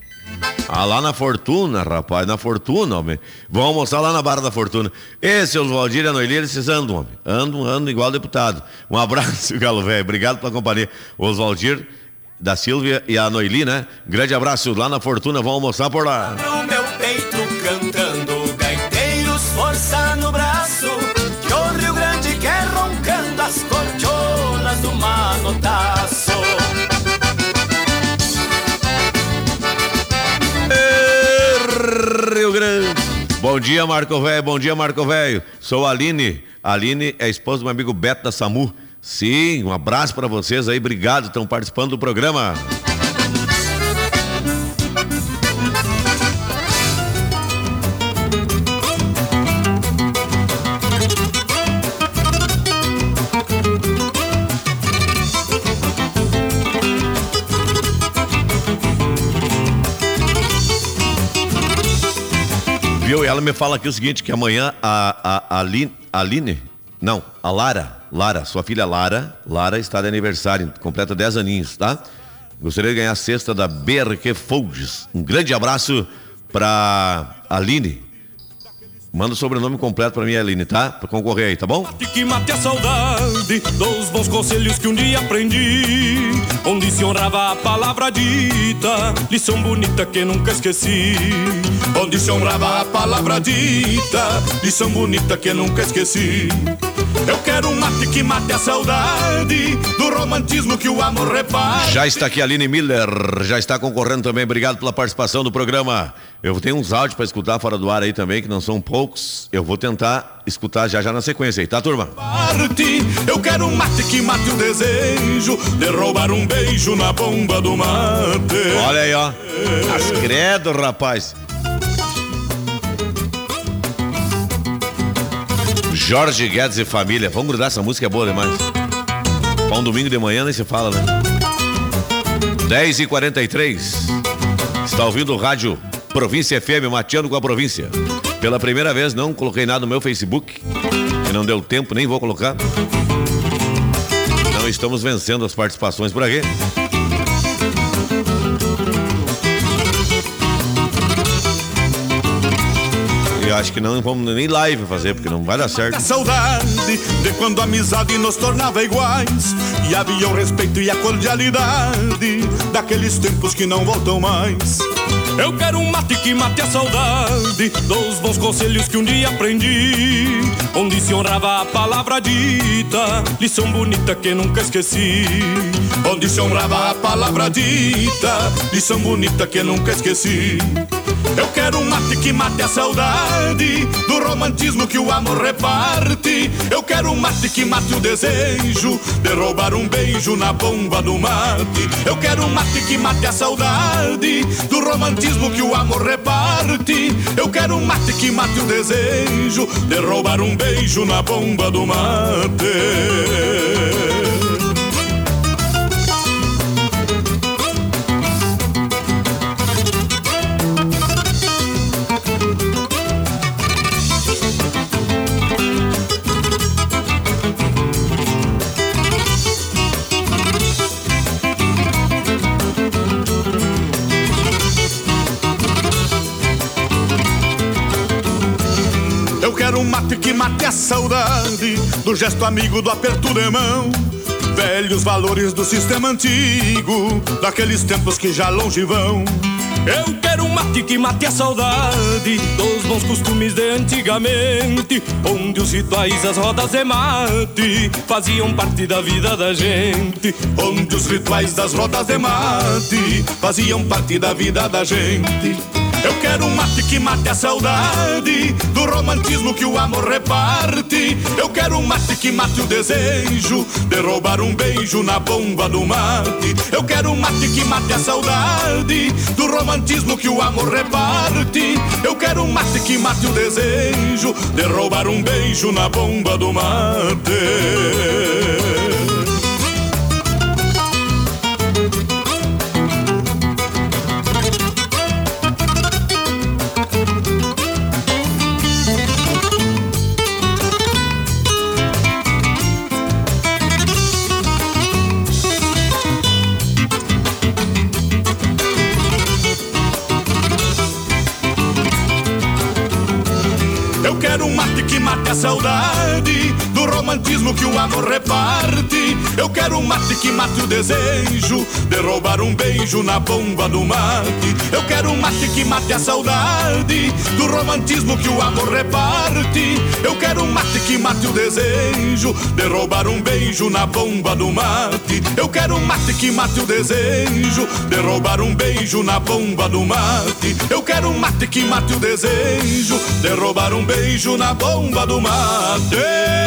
Ah, lá na Fortuna, rapaz, na Fortuna, homem. Vão almoçar lá na Barra da Fortuna. Esse, os Valdir e a Noeli, eles andam, homem. Andam, andam igual deputado. Um abraço, <laughs> Galo Velho. Obrigado pela companhia. Os Valdir, da Silvia e a Noeli, né? Grande abraço. Lá na Fortuna, vão almoçar por lá. Bom dia, Marco Velho. Bom dia, Marco Velho. Sou a Aline. A Aline é esposa do meu amigo Beto da SAMU. Sim, um abraço para vocês aí. Obrigado, estão participando do programa. Ela me fala aqui o seguinte, que amanhã a, a, a Aline, não, a Lara, Lara, sua filha Lara, Lara está de aniversário, completa 10 aninhos, tá? Gostaria de ganhar a cesta da BRQ Folds. Um grande abraço para Aline. Manda o sobrenome completo para mim, Aline, tá? Para concorrer aí, tá bom? que mate a saudade dos bons conselhos que um dia aprendi, onde se honrava a palavra dita, lição bonita que nunca esqueci. Onde se honrava a palavra dita, lição bonita que nunca esqueci. Eu quero um mate que mate a saudade do romantismo que o amor repara. Já está aqui a Aline Miller, já está concorrendo também. Obrigado pela participação do programa. Eu tenho uns áudios para escutar fora do ar aí também, que não são poucos. Eu vou tentar escutar já já na sequência aí, tá, turma? parte. Eu quero um mate que mate o desejo de roubar um beijo na bomba do mate. Olha aí, ó. As credo, rapaz. Jorge Guedes e família. Vamos grudar essa música, é boa demais. Pra um domingo de manhã nem se fala, né? 10 e 43 Está ouvindo o rádio Província FM, mateando com a província. Pela primeira vez não coloquei nada no meu Facebook. E não deu tempo, nem vou colocar. Não estamos vencendo as participações por aqui. Acho que não vamos nem live fazer, porque não vai dar certo. A saudade de quando a amizade nos tornava iguais e havia o respeito e a cordialidade daqueles tempos que não voltam mais. Eu quero um mate que mate a saudade dos bons conselhos que um dia aprendi, onde se honrava a palavra dita, lição bonita que nunca esqueci. Onde se honrava a palavra dita, lição bonita que nunca esqueci. Eu quero um mate que mate a saudade do romantismo que o amor reparte. Eu quero um mate que mate o desejo de roubar um beijo na bomba do mate. Eu quero um mate que mate a saudade do romantismo que o amor reparte. Eu quero um mate que mate o desejo de roubar um beijo na bomba do mate. Saudade do gesto amigo do aperto de mão. Velhos valores do sistema antigo, daqueles tempos que já longe vão. Eu quero um mate que mate a saudade dos bons costumes de antigamente, onde os rituais, as rodas de mate faziam parte da vida da gente. Onde os rituais das rodas de mate faziam parte da vida da gente. Eu quero um mate que mate a saudade do romantismo que o amor reparte. Eu quero um mate que mate o desejo de roubar um beijo na bomba do mate. Eu quero um mate que mate a saudade do romantismo que o amor reparte. Eu quero um mate que mate o desejo de roubar um beijo na bomba do mate. Saudade romantismo que o amor reparte. Eu quero um mate que mate o desejo de roubar um beijo na bomba do mate. Eu quero um mate que mate a saudade do romantismo que o amor reparte. Eu quero um mate que mate o desejo de roubar um beijo na bomba do mate. Eu quero um mate que mate o desejo de roubar um beijo na bomba do mate. Eu quero um mate que mate o desejo de roubar um beijo na bomba do mate.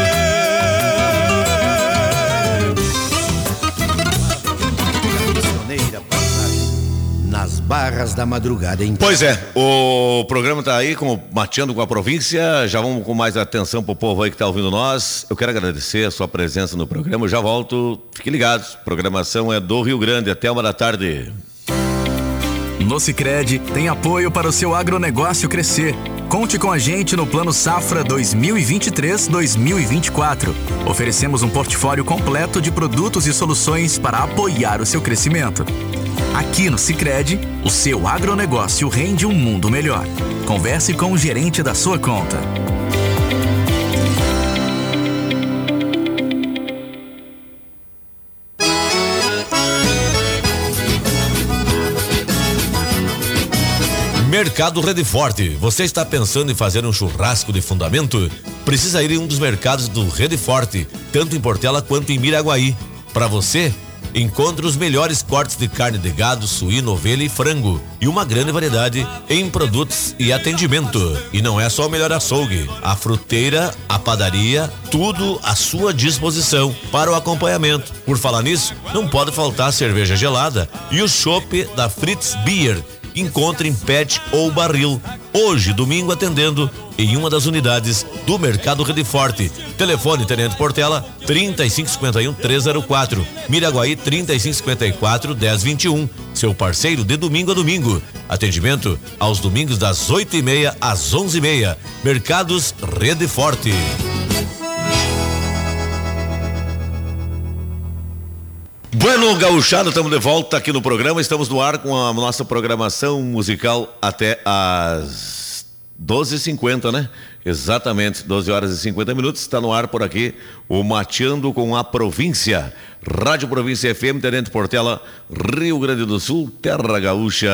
Barras da madrugada, hein? Pois é, o programa está aí com mateando com a província. Já vamos com mais atenção pro povo aí que está ouvindo nós. Eu quero agradecer a sua presença no programa. Eu já volto. Fiquem ligados. Programação é do Rio Grande até uma da tarde. No Cicred tem apoio para o seu agronegócio crescer. Conte com a gente no Plano Safra 2023-2024. Oferecemos um portfólio completo de produtos e soluções para apoiar o seu crescimento. Aqui no Cicred, o seu agronegócio rende um mundo melhor. Converse com o gerente da sua conta. Mercado Rede Forte. Você está pensando em fazer um churrasco de fundamento? Precisa ir em um dos mercados do Rede Forte, tanto em Portela quanto em Miraguaí. Para você, encontre os melhores cortes de carne de gado, suíno, ovelha e frango e uma grande variedade em produtos e atendimento. E não é só o melhor açougue, a fruteira, a padaria, tudo à sua disposição para o acompanhamento. Por falar nisso, não pode faltar a cerveja gelada e o chopp da Fritz Beer encontre em pet ou barril. Hoje, domingo, atendendo em uma das unidades do Mercado Rede Forte. Telefone Tenente Portela 3551 304. Miraguaí 3554 1021. Seu parceiro de domingo a domingo. Atendimento aos domingos das 8 e meia às 11 e meia. Mercados Rede Forte. Bueno, gauchado, estamos de volta aqui no programa. Estamos no ar com a nossa programação musical até às 12h50, né? Exatamente, 12 horas e 50 minutos. Está no ar por aqui o Mateando com a Província. Rádio Província FM, Tenente Portela, Rio Grande do Sul, Terra Gaúcha.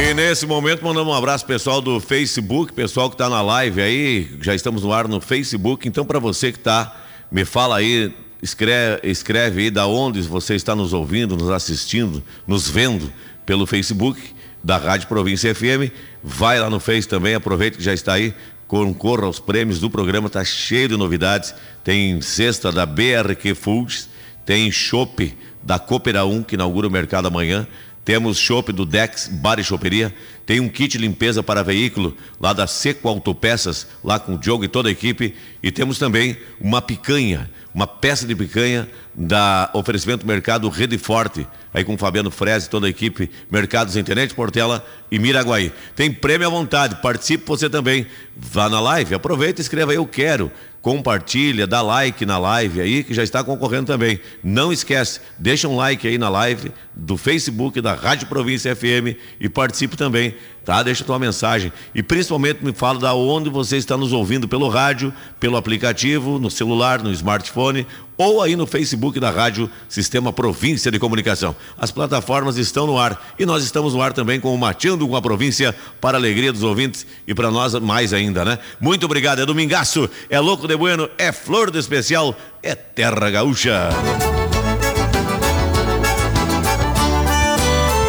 E nesse momento mandamos um abraço pessoal do Facebook, pessoal que está na live aí, já estamos no ar no Facebook. Então para você que está, me fala aí escreve, escreve aí da onde você está nos ouvindo, nos assistindo, nos vendo pelo Facebook da Rádio Província FM. Vai lá no Face também, aproveita que já está aí, concorra aos prêmios do programa, tá cheio de novidades. Tem cesta da BRQ Foods, tem chopp da Coopera 1, que inaugura o mercado amanhã. Temos chopp do Dex Bar e Choperia. Tem um kit limpeza para veículo lá da Seco Autopeças, lá com o Diogo e toda a equipe. E temos também uma picanha, uma peça de picanha da oferecimento Mercado Rede Forte, aí com Fabiano Freze e toda a equipe, Mercados Internet Portela e Miraguaí. Tem prêmio à vontade, participe você também. Vá na live, aproveita e escreva eu quero compartilha, dá like na live aí, que já está concorrendo também. Não esquece, deixa um like aí na live do Facebook da Rádio Província FM e participe também, tá? Deixa tua mensagem e principalmente me fala da onde você está nos ouvindo pelo rádio, pelo aplicativo, no celular, no smartphone ou aí no Facebook da Rádio Sistema Província de Comunicação. As plataformas estão no ar e nós estamos no ar também com o Mateando com a Província para a alegria dos ouvintes e para nós mais ainda, né? Muito obrigado, é domingaço, é louco de bueno, é flor de especial, é terra gaúcha.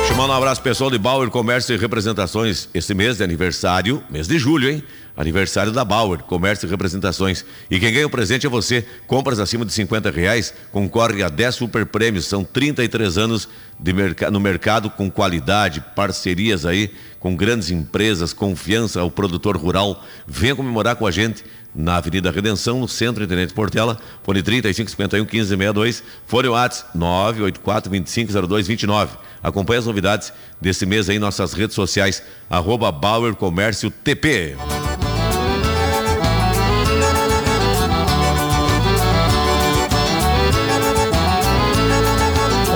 Chamando um abraço pessoal de Bauer Comércio e Representações. Esse mês de aniversário, mês de julho, hein? Aniversário da Bauer, Comércio e Representações. E quem ganha o presente é você. Compras acima de 50 reais, concorre a 10 super prêmios. São 33 anos de merc no mercado com qualidade, parcerias aí com grandes empresas, confiança ao produtor rural. Venha comemorar com a gente na Avenida Redenção, no Centro Internet Portela, fone 3551 1562, fone WhatsApp 984 250229. Acompanhe as novidades desse mês aí em nossas redes sociais, arroba Bauer Comércio TP.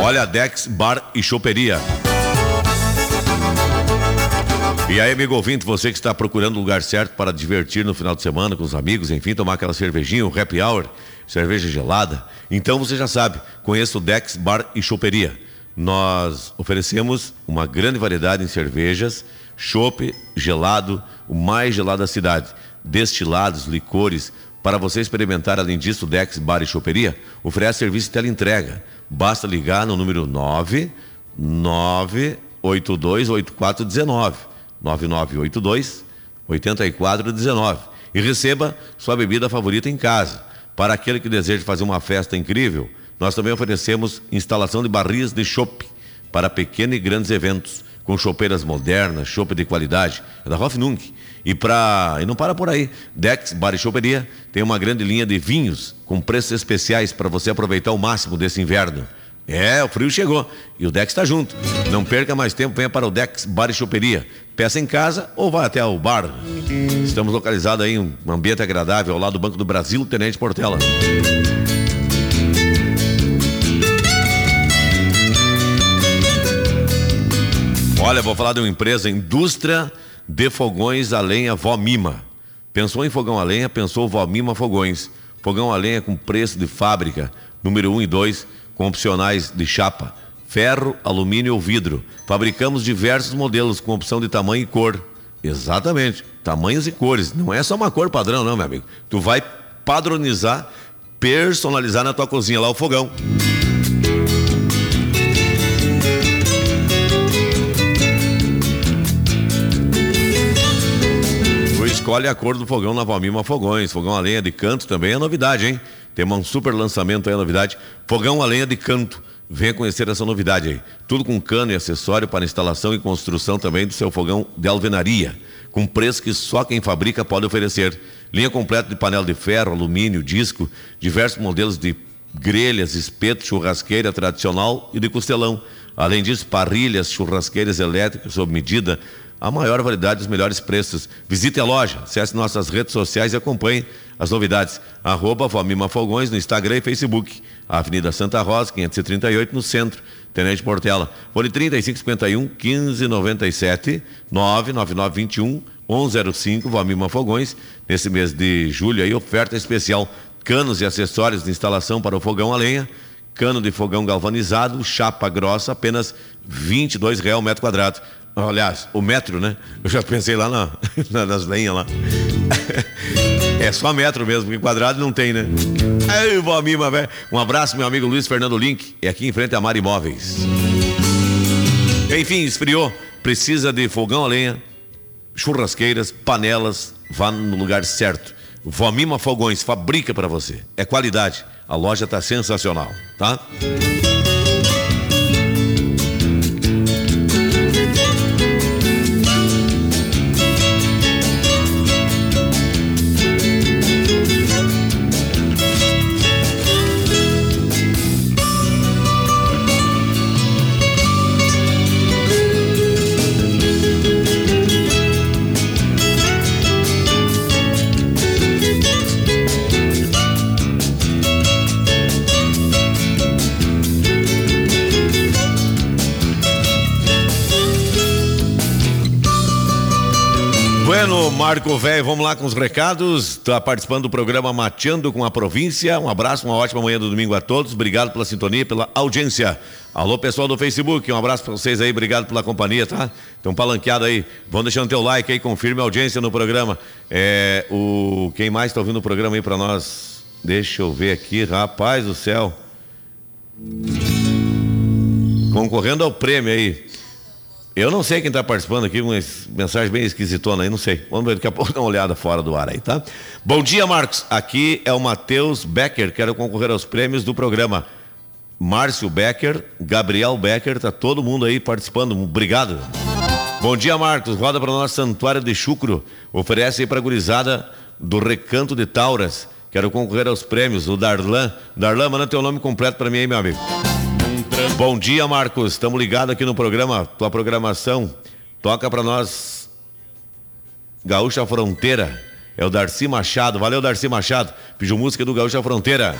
Olha, Dex Bar e Choperia. E aí, amigo ouvinte, você que está procurando o lugar certo para divertir no final de semana com os amigos, enfim, tomar aquela cervejinha, um happy hour, cerveja gelada, então você já sabe, conheça o Dex Bar e Choperia. Nós oferecemos uma grande variedade em cervejas, chopp, gelado, o mais gelado da cidade, destilados, licores, para você experimentar, além disso, o Dex Bar e Choperia oferece serviço de teleentrega. Basta ligar no número 9 9828419 9982 8419 e receba sua bebida favorita em casa. Para aquele que deseja fazer uma festa incrível, nós também oferecemos instalação de barris de chopp para pequenos e grandes eventos, com chopeiras modernas, chopp de qualidade, é da Hoffnung. E para e não para por aí, Dex Bar e Choperia tem uma grande linha de vinhos com preços especiais para você aproveitar o máximo desse inverno. É, o frio chegou e o Dex está junto. Não perca mais tempo, venha para o Dex Bar e Choperia. Peça em casa ou vá até o bar. Estamos localizados aí em um ambiente agradável ao lado do Banco do Brasil, Tenente Portela. Olha, vou falar de uma empresa, indústria de fogões a lenha Vó Mima. Pensou em fogão a lenha, pensou Vó Mima Fogões. Fogão a lenha com preço de fábrica, número 1 um e 2, com opcionais de chapa, ferro, alumínio ou vidro. Fabricamos diversos modelos com opção de tamanho e cor. Exatamente, tamanhos e cores. Não é só uma cor padrão, não, meu amigo. Tu vai padronizar, personalizar na tua cozinha lá o fogão. Tu escolhe a cor do fogão na Valmima Fogões. Fogão a lenha de canto também é novidade, hein? Tem um super lançamento aí, novidade. Fogão a lenha de canto. Venha conhecer essa novidade aí. Tudo com cano e acessório para instalação e construção também do seu fogão de alvenaria. Com preço que só quem fabrica pode oferecer. Linha completa de panela de ferro, alumínio, disco, diversos modelos de grelhas, espeto, churrasqueira tradicional e de costelão. Além disso, parrilhas, churrasqueiras elétricas sob medida, a maior variedade e os melhores preços. Visite a loja, acesse nossas redes sociais e acompanhe as novidades. Arroba Valmima Fogões no Instagram e Facebook. Avenida Santa Rosa, 538, no centro. Tenente Portela. Fone 3551 1597 99921 105 Valmima Fogões. Nesse mês de julho aí, oferta especial. Canos e acessórios de instalação para o fogão a lenha. Cano de fogão galvanizado, chapa grossa, apenas R$ 22,00 o metro quadrado. Aliás, o metro, né? Eu já pensei lá <laughs> na, nas lenhas lá. É só metro mesmo, porque quadrado não tem, né? Ei, Mima, velho. Um abraço, meu amigo Luiz Fernando Link. É aqui em frente a Mar Imóveis. Enfim, esfriou. Precisa de fogão a lenha, churrasqueiras, panelas. Vá no lugar certo. Vó Mima Fogões fabrica para você. É qualidade. A loja tá sensacional, tá? Marco Velho, vamos lá com os recados. Está participando do programa Mateando com a Província. Um abraço, uma ótima manhã do domingo a todos. Obrigado pela sintonia, pela audiência. Alô, pessoal do Facebook, um abraço para vocês aí, obrigado pela companhia, tá? Estão palanqueado aí. Vão deixando teu like aí, confirme a audiência no programa. É, o Quem mais está ouvindo o programa aí para nós? Deixa eu ver aqui, rapaz do céu. Concorrendo ao prêmio aí. Eu não sei quem está participando aqui, mas mensagem bem esquisitona aí, não sei. Vamos ver daqui a pouco dar uma olhada fora do ar aí, tá? Bom dia, Marcos. Aqui é o Matheus Becker, quero concorrer aos prêmios do programa. Márcio Becker, Gabriel Becker, tá todo mundo aí participando. Obrigado. Bom dia, Marcos. Roda para nós Santuário de Chucro. Oferece aí para gurizada do Recanto de Tauras. Quero concorrer aos prêmios. O Darlan. Darlan, manda teu nome completo para mim aí, meu amigo. Bom dia, Marcos. Estamos ligados aqui no programa, tua programação. Toca para nós Gaúcha Fronteira. É o Darcy Machado. Valeu, Darcy Machado. Pediu música do Gaúcha Fronteira.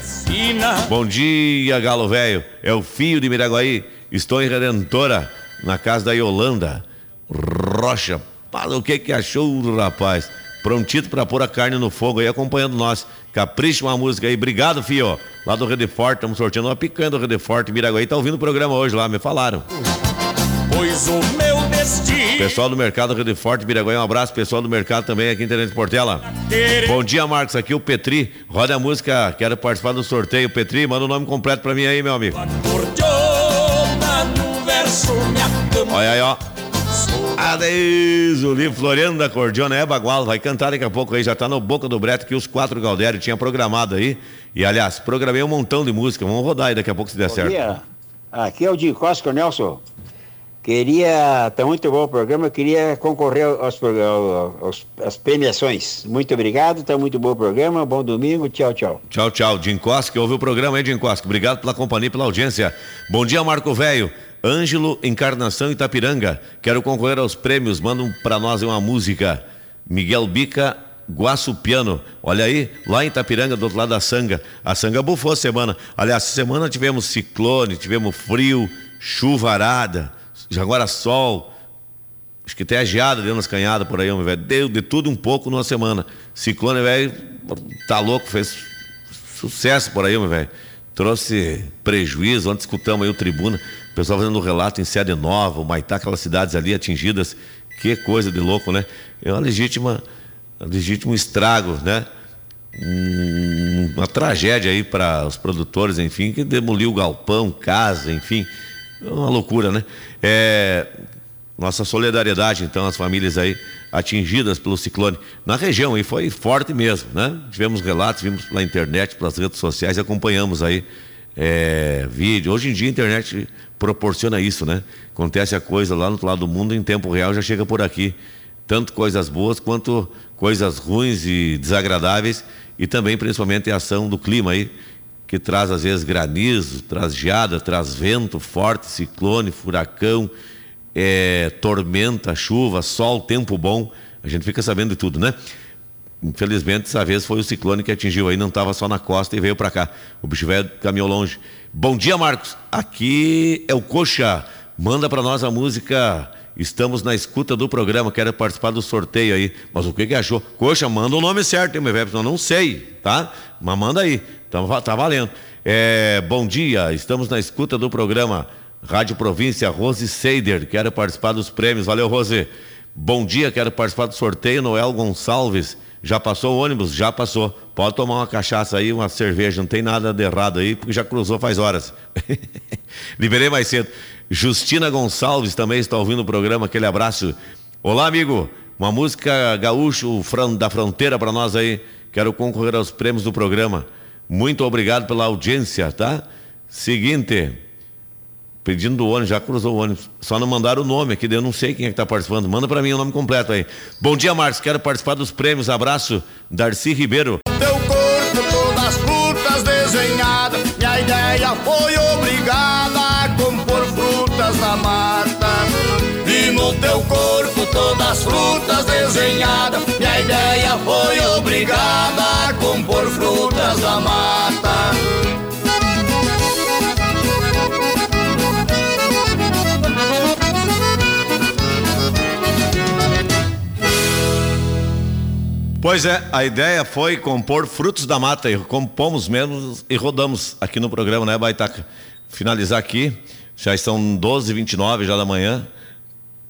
Bom dia, Galo Velho. É o filho de Miraguaí. Estou em Redentora, na casa da Yolanda. Rocha. Fala o que que achou, rapaz? Prontito para pôr a carne no fogo aí, acompanhando nós. Capricha uma música aí. Obrigado, fio. Lá do Rede Forte, estamos sorteando uma picanha do Rede Forte. Miraguaí tá ouvindo o programa hoje lá, me falaram. Pois o meu destino. Pessoal do Mercado Rede Forte, Miraguaí, um abraço. Pessoal do Mercado também aqui em Tenente Portela. Bom dia, Marcos. Aqui o Petri. Roda a música, quero participar do sorteio. Petri, manda o nome completo para mim aí, meu amigo. Olha aí, ó. Adeus, o livro Floriano da Cordiona é bagual, vai cantar daqui a pouco aí, já tá no Boca do Breto que os quatro Galdério tinha programado aí. E aliás, programei um montão de música, vamos rodar aí daqui a pouco se der Bom certo. dia. Aqui é o Di Costa, Nelson. Queria, tá muito bom o programa, queria concorrer aos, aos- às premiações. Muito obrigado, tá muito bom o programa, bom domingo, tchau, tchau. Tchau, tchau. Jim que ouviu o programa aí, Jim Costa. Obrigado pela companhia pela audiência. Bom dia, Marco Velho. Ângelo Encarnação Itapiranga. Quero concorrer aos prêmios. Mandam para nós uma música. Miguel Bica, Guaço Piano. Olha aí, lá em Itapiranga, do outro lado da Sanga. A Sanga bufou a semana. Aliás, semana tivemos ciclone, tivemos frio, chuvarada, agora sol. Acho que até geada dentro das canhadas por aí, homem, velho. Deu de tudo um pouco numa semana. Ciclone, velho, tá louco, fez sucesso por aí, homem, velho. Trouxe prejuízo. Ontem escutamos aí o Tribuna, o pessoal fazendo um relato em Sede Nova, o Maitá, aquelas cidades ali atingidas. Que coisa de louco, né? É uma legítima, um legítimo estrago, né? Um- uma tragédia aí para os produtores, enfim, que demoliu o galpão, casa, enfim. É uma loucura, né? É, nossa solidariedade, então, às famílias aí atingidas pelo ciclone. Na região, e foi forte mesmo, né? Tivemos relatos, vimos pela internet, pelas redes sociais, acompanhamos aí é, vídeo. Hoje em dia a internet proporciona isso, né? Acontece a coisa lá no outro lado do mundo, em tempo real já chega por aqui. Tanto coisas boas quanto coisas ruins e desagradáveis, e também principalmente a ação do clima aí, que traz às vezes granizo, traz geada, traz vento forte, ciclone, furacão, é, tormenta, chuva, sol, tempo bom. A gente fica sabendo de tudo, né? Infelizmente, dessa vez foi o ciclone que atingiu aí, não estava só na costa e veio para cá. O bicho velho caminhou longe. Bom dia, Marcos. Aqui é o Coxa. Manda para nós a música. Estamos na escuta do programa. Quero participar do sorteio aí. Mas o que que achou? Coxa, manda o nome certo, hein, meu velho? Eu não sei, tá? Mas manda aí. Va- tá valendo. É, bom dia. Estamos na escuta do programa. Rádio Província, Rose Seider. Quero participar dos prêmios. Valeu, Rose. Bom dia, quero participar do sorteio. Noel Gonçalves. Já passou o ônibus? Já passou. Pode tomar uma cachaça aí, uma cerveja, não tem nada de errado aí, porque já cruzou faz horas. <laughs> Liberei mais cedo. Justina Gonçalves também está ouvindo o programa, aquele abraço. Olá, amigo. Uma música gaúcho da fronteira para nós aí. Quero concorrer aos prêmios do programa. Muito obrigado pela audiência, tá? Seguinte, pedindo do ônibus, já cruzou o ônibus. Só não mandaram o nome aqui, eu não sei quem é que está participando. Manda para mim o nome completo aí. Bom dia, Marcos. Quero participar dos prêmios. Abraço, Darcy Ribeiro. Teu corpo todas frutas desenhadas Minha ideia foi obrigada a compor frutas da mata E no teu corpo todas frutas desenhadas Minha ideia foi obrigada a compor frutas da mata Pois é, a ideia foi compor frutos da mata e compomos mesmo e rodamos aqui no programa, né, Baitaca? Finalizar aqui, já estão 12h29 já da manhã.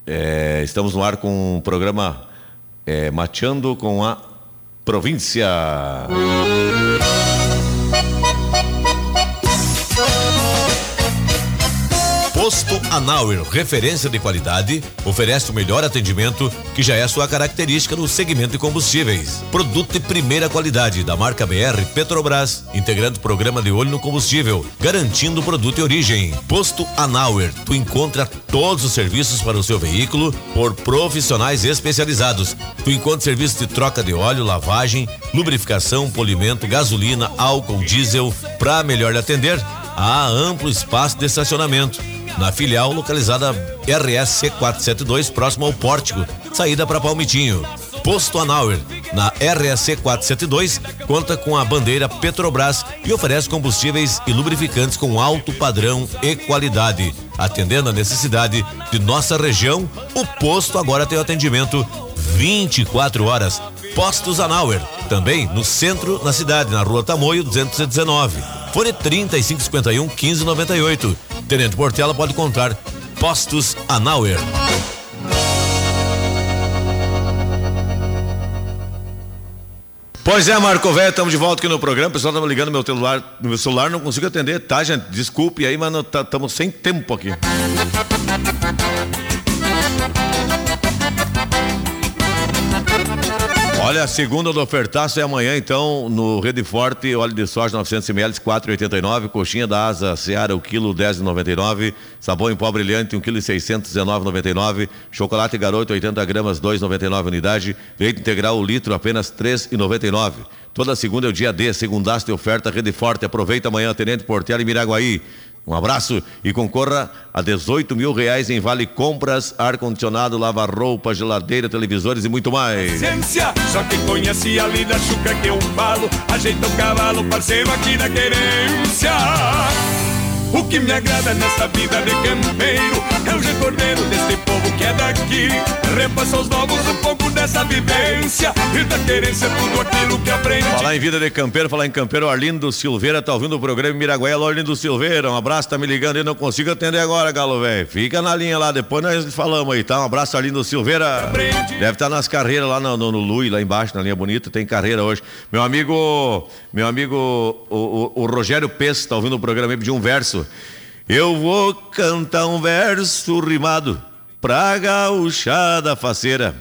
É, estamos no ar com o programa é, Mateando com a Província. Posto Anauer, referência de qualidade, oferece o melhor atendimento que já é sua característica no segmento de combustíveis. Produto de primeira qualidade da marca BR Petrobras, integrando o programa de olho no combustível, garantindo o produto de origem. Posto Anauer, tu encontra todos os serviços para o seu veículo por profissionais especializados. Tu encontra serviços de troca de óleo, lavagem, lubrificação, polimento, gasolina, álcool, diesel. Para melhor atender, há amplo espaço de estacionamento na filial localizada RSC 472, próximo ao Pórtico, saída para Palmitinho. Posto Anauer, na RSC 472, conta com a bandeira Petrobras e oferece combustíveis e lubrificantes com alto padrão e qualidade. Atendendo a necessidade de nossa região, o posto agora tem atendimento 24 horas. Postos Anauer, também no centro, na cidade, na rua Tamoio 219. Fone 3551 1598. Tenente Portela pode contar Postos Anauer. Pois é, Marco Velho, estamos de volta aqui no programa. O pessoal estava ligando meu celular, no meu celular, não consigo atender, tá, gente? Desculpe aí, mas estamos sem tempo aqui. Olha, a segunda do ofertaço é amanhã, então, no Rede Forte, óleo de soja 900 ml, 4,89, coxinha da asa Seara, o quilo 10,99, sabão em pó brilhante, 1 quilo 619,99, chocolate garoto 80 gramas, 2,99 unidade, leite integral, o litro, apenas 3,99. Toda segunda é o dia D, segundaço de oferta, Rede Forte, aproveita amanhã, Tenente Portela e Miraguaí. Um abraço e concorra a 18 mil reais em vale compras, ar-condicionado, lava-roupa, geladeira, televisores e muito mais. Só quem conhece a chuca que eu falo, ajeita o cavalo, parceiro aqui querência. O que me agrada nessa vida de campeiro é o recordeiro deste povo que é daqui. Repassa aos novos um pouco dessa vivência e da querência tudo aquilo que aprendi. Falar em vida de campeiro, falar em campeiro, Arlindo Silveira tá ouvindo o programa Miraguaia. Alô, Arlindo Silveira, um abraço, tá me ligando aí, não consigo atender agora, Galo Velho. Fica na linha lá, depois nós falamos aí, tá? Um abraço, Arlindo Silveira. Deve estar nas carreiras lá no, no, no Lui, lá embaixo, na linha bonita, tem carreira hoje. Meu amigo, meu amigo, o, o, o Rogério Pes tá ouvindo o programa e pediu um verso. Eu vou cantar um verso rimado pra gauchada faceira.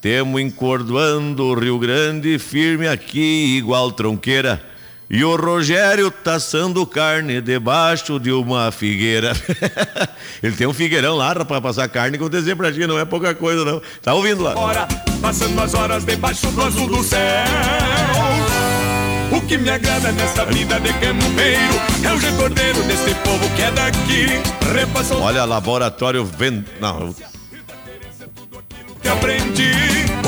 Temo encordoando o Rio Grande firme aqui igual tronqueira. E o Rogério assando carne debaixo de uma figueira. <laughs> Ele tem um figueirão lá pra passar carne que eu dizer pra ti, não é pouca coisa não. Tá ouvindo lá? Passando as horas debaixo do azul do céu. O que me agrada nessa vida de campeiro é o recordeiro desse povo que é daqui. Repassa Olha, laboratório vend... Não, que aprendi.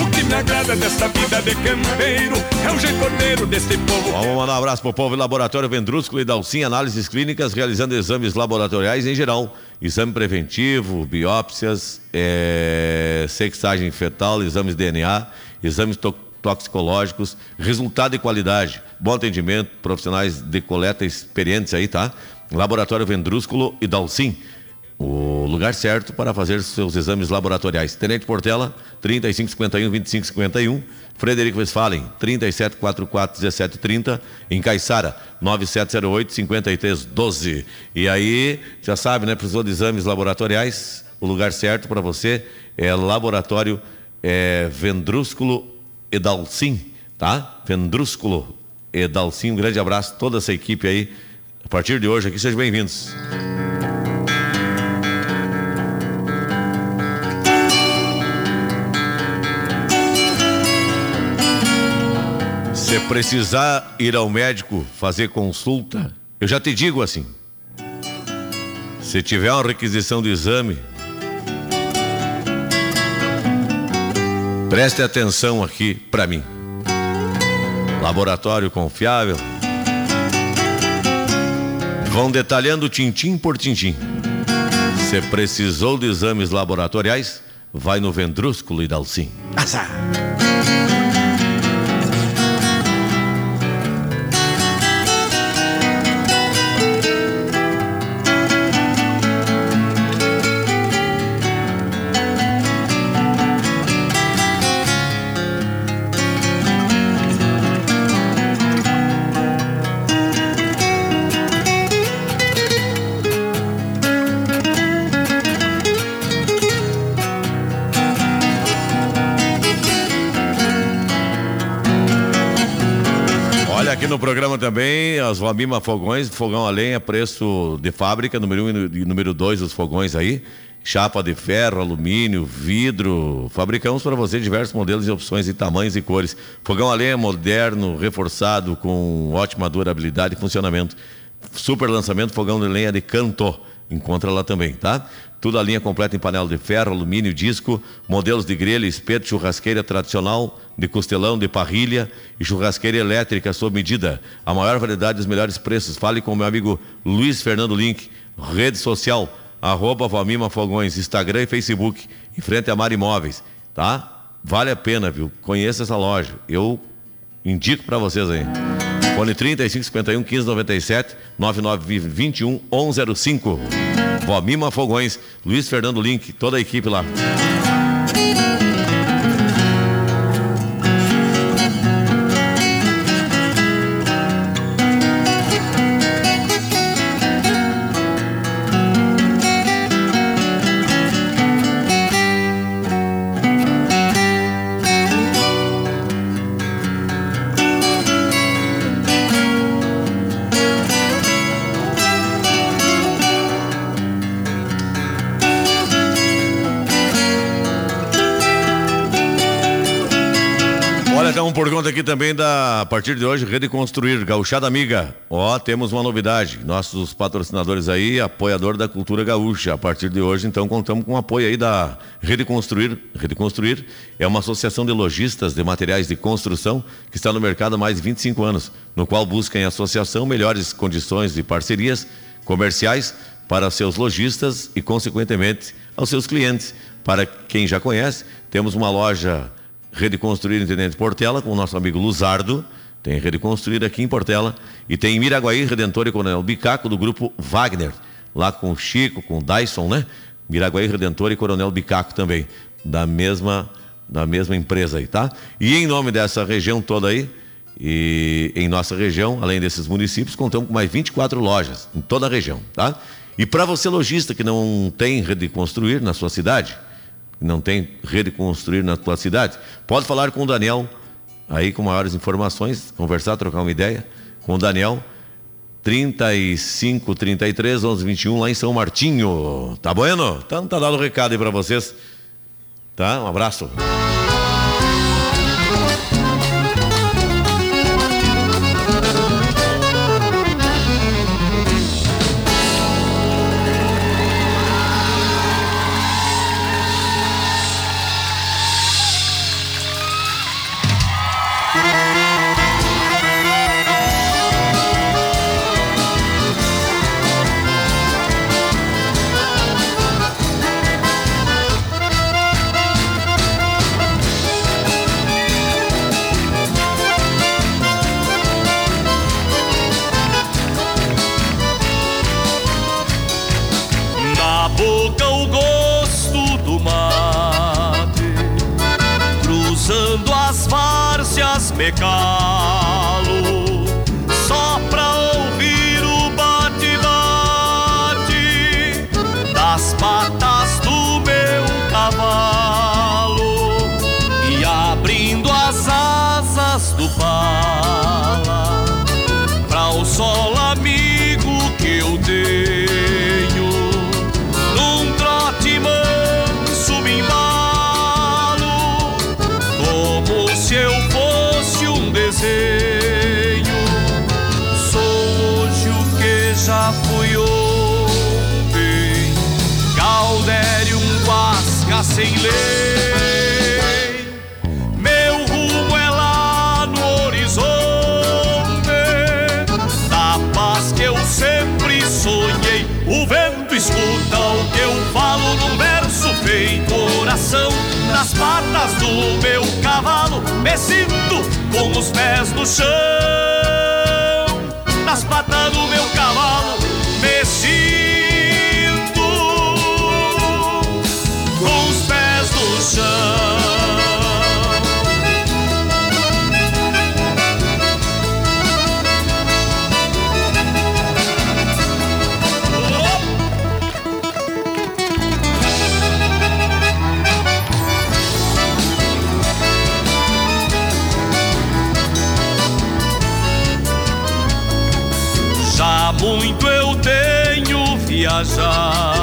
O que me agrada nessa vida de campeiro é o recordeiro desse povo. Vamos mandar um abraço pro povo Laboratório Vendrúsculo e Dalcin, análises clínicas, realizando exames laboratoriais em geral. Exame preventivo, biópsias, é, sexagem fetal, exames DNA, exames to toxicológicos, resultado e qualidade, bom atendimento, profissionais de coleta experientes aí, tá? Laboratório Vendrúsculo e Dalcin. o lugar certo para fazer seus exames laboratoriais. Tenente Portela, 3551 2551. Frederico Westphalen, 3744 1730. Em Caiçara, 9708 5312. E aí, já sabe, né? Precisou de exames laboratoriais. O lugar certo para você é Laboratório é, Vendrúsculo Edalcim, tá? Vendrúsculo Edalcim. Um grande abraço a toda essa equipe aí. A partir de hoje aqui, sejam bem-vindos. Se precisar ir ao médico fazer consulta, eu já te digo assim: se tiver uma requisição de exame, preste atenção aqui para mim. Laboratório confiável. Vão detalhando tintim por tintim. Se precisou de exames laboratoriais, vai no Vendrúsculo e Dalcim. Azar! No programa também, as Vamima Fogões, fogão a lenha, preço de fábrica, número 1 um e número 2 os fogões aí. Chapa de ferro, alumínio, vidro. Fabricamos para você diversos modelos e opções de tamanhos e cores. Fogão a lenha moderno, reforçado, com ótima durabilidade e funcionamento. Super lançamento, fogão de lenha de canto. Encontra lá também, tá? Tudo a linha completa em panela de ferro, alumínio, disco, modelos de grelha, espeto, churrasqueira tradicional, de costelão, de parrilha e churrasqueira elétrica sob medida. A maior variedade e os melhores preços. Fale com meu amigo Luiz Fernando Link, rede social, arroba Valmima Fogões, Instagram e Facebook, em frente a Mar Imóveis, tá? Vale a pena, viu? Conheça essa loja. Eu indico para vocês aí. Fone 3551 1597 9921 105. Vomima Fogões, Luiz Fernando Link, toda a equipe lá. Conta aqui também da, a partir de hoje, Rede Construir, Gauchada Amiga. Ó, temos uma novidade. Nossos patrocinadores aí, apoiador da cultura gaúcha. A partir de hoje, então, contamos com o apoio aí da Rede Construir. Rede Construir é uma associação de lojistas de materiais de construção que está no mercado há mais de 25 anos, no qual busca em associação melhores condições de parcerias comerciais para seus lojistas e, consequentemente, aos seus clientes. Para quem já conhece, temos uma loja Rede Construir Intendente Portela, com o nosso amigo Luzardo. Tem Rede Construir aqui em Portela. E tem Miraguaí, Redentor e Coronel Bicaco, do grupo Wagner. Lá com o Chico, com o Dyson, né? Miraguaí, Redentor e Coronel Bicaco também. Da mesma, da mesma empresa aí, tá? E em nome dessa região toda aí, e em nossa região, além desses municípios, contamos com mais 24 lojas em toda a região, tá? E para você lojista que não tem Rede Construir na sua cidade, não tem rede construir na tua cidade, pode falar com o Daniel aí com maiores informações, conversar, trocar uma ideia com o Daniel 35 33 11 21 lá em São Martinho. Tá bueno? Então tá dado o recado aí para vocês. Tá? Um abraço. Muito eu tenho viajado,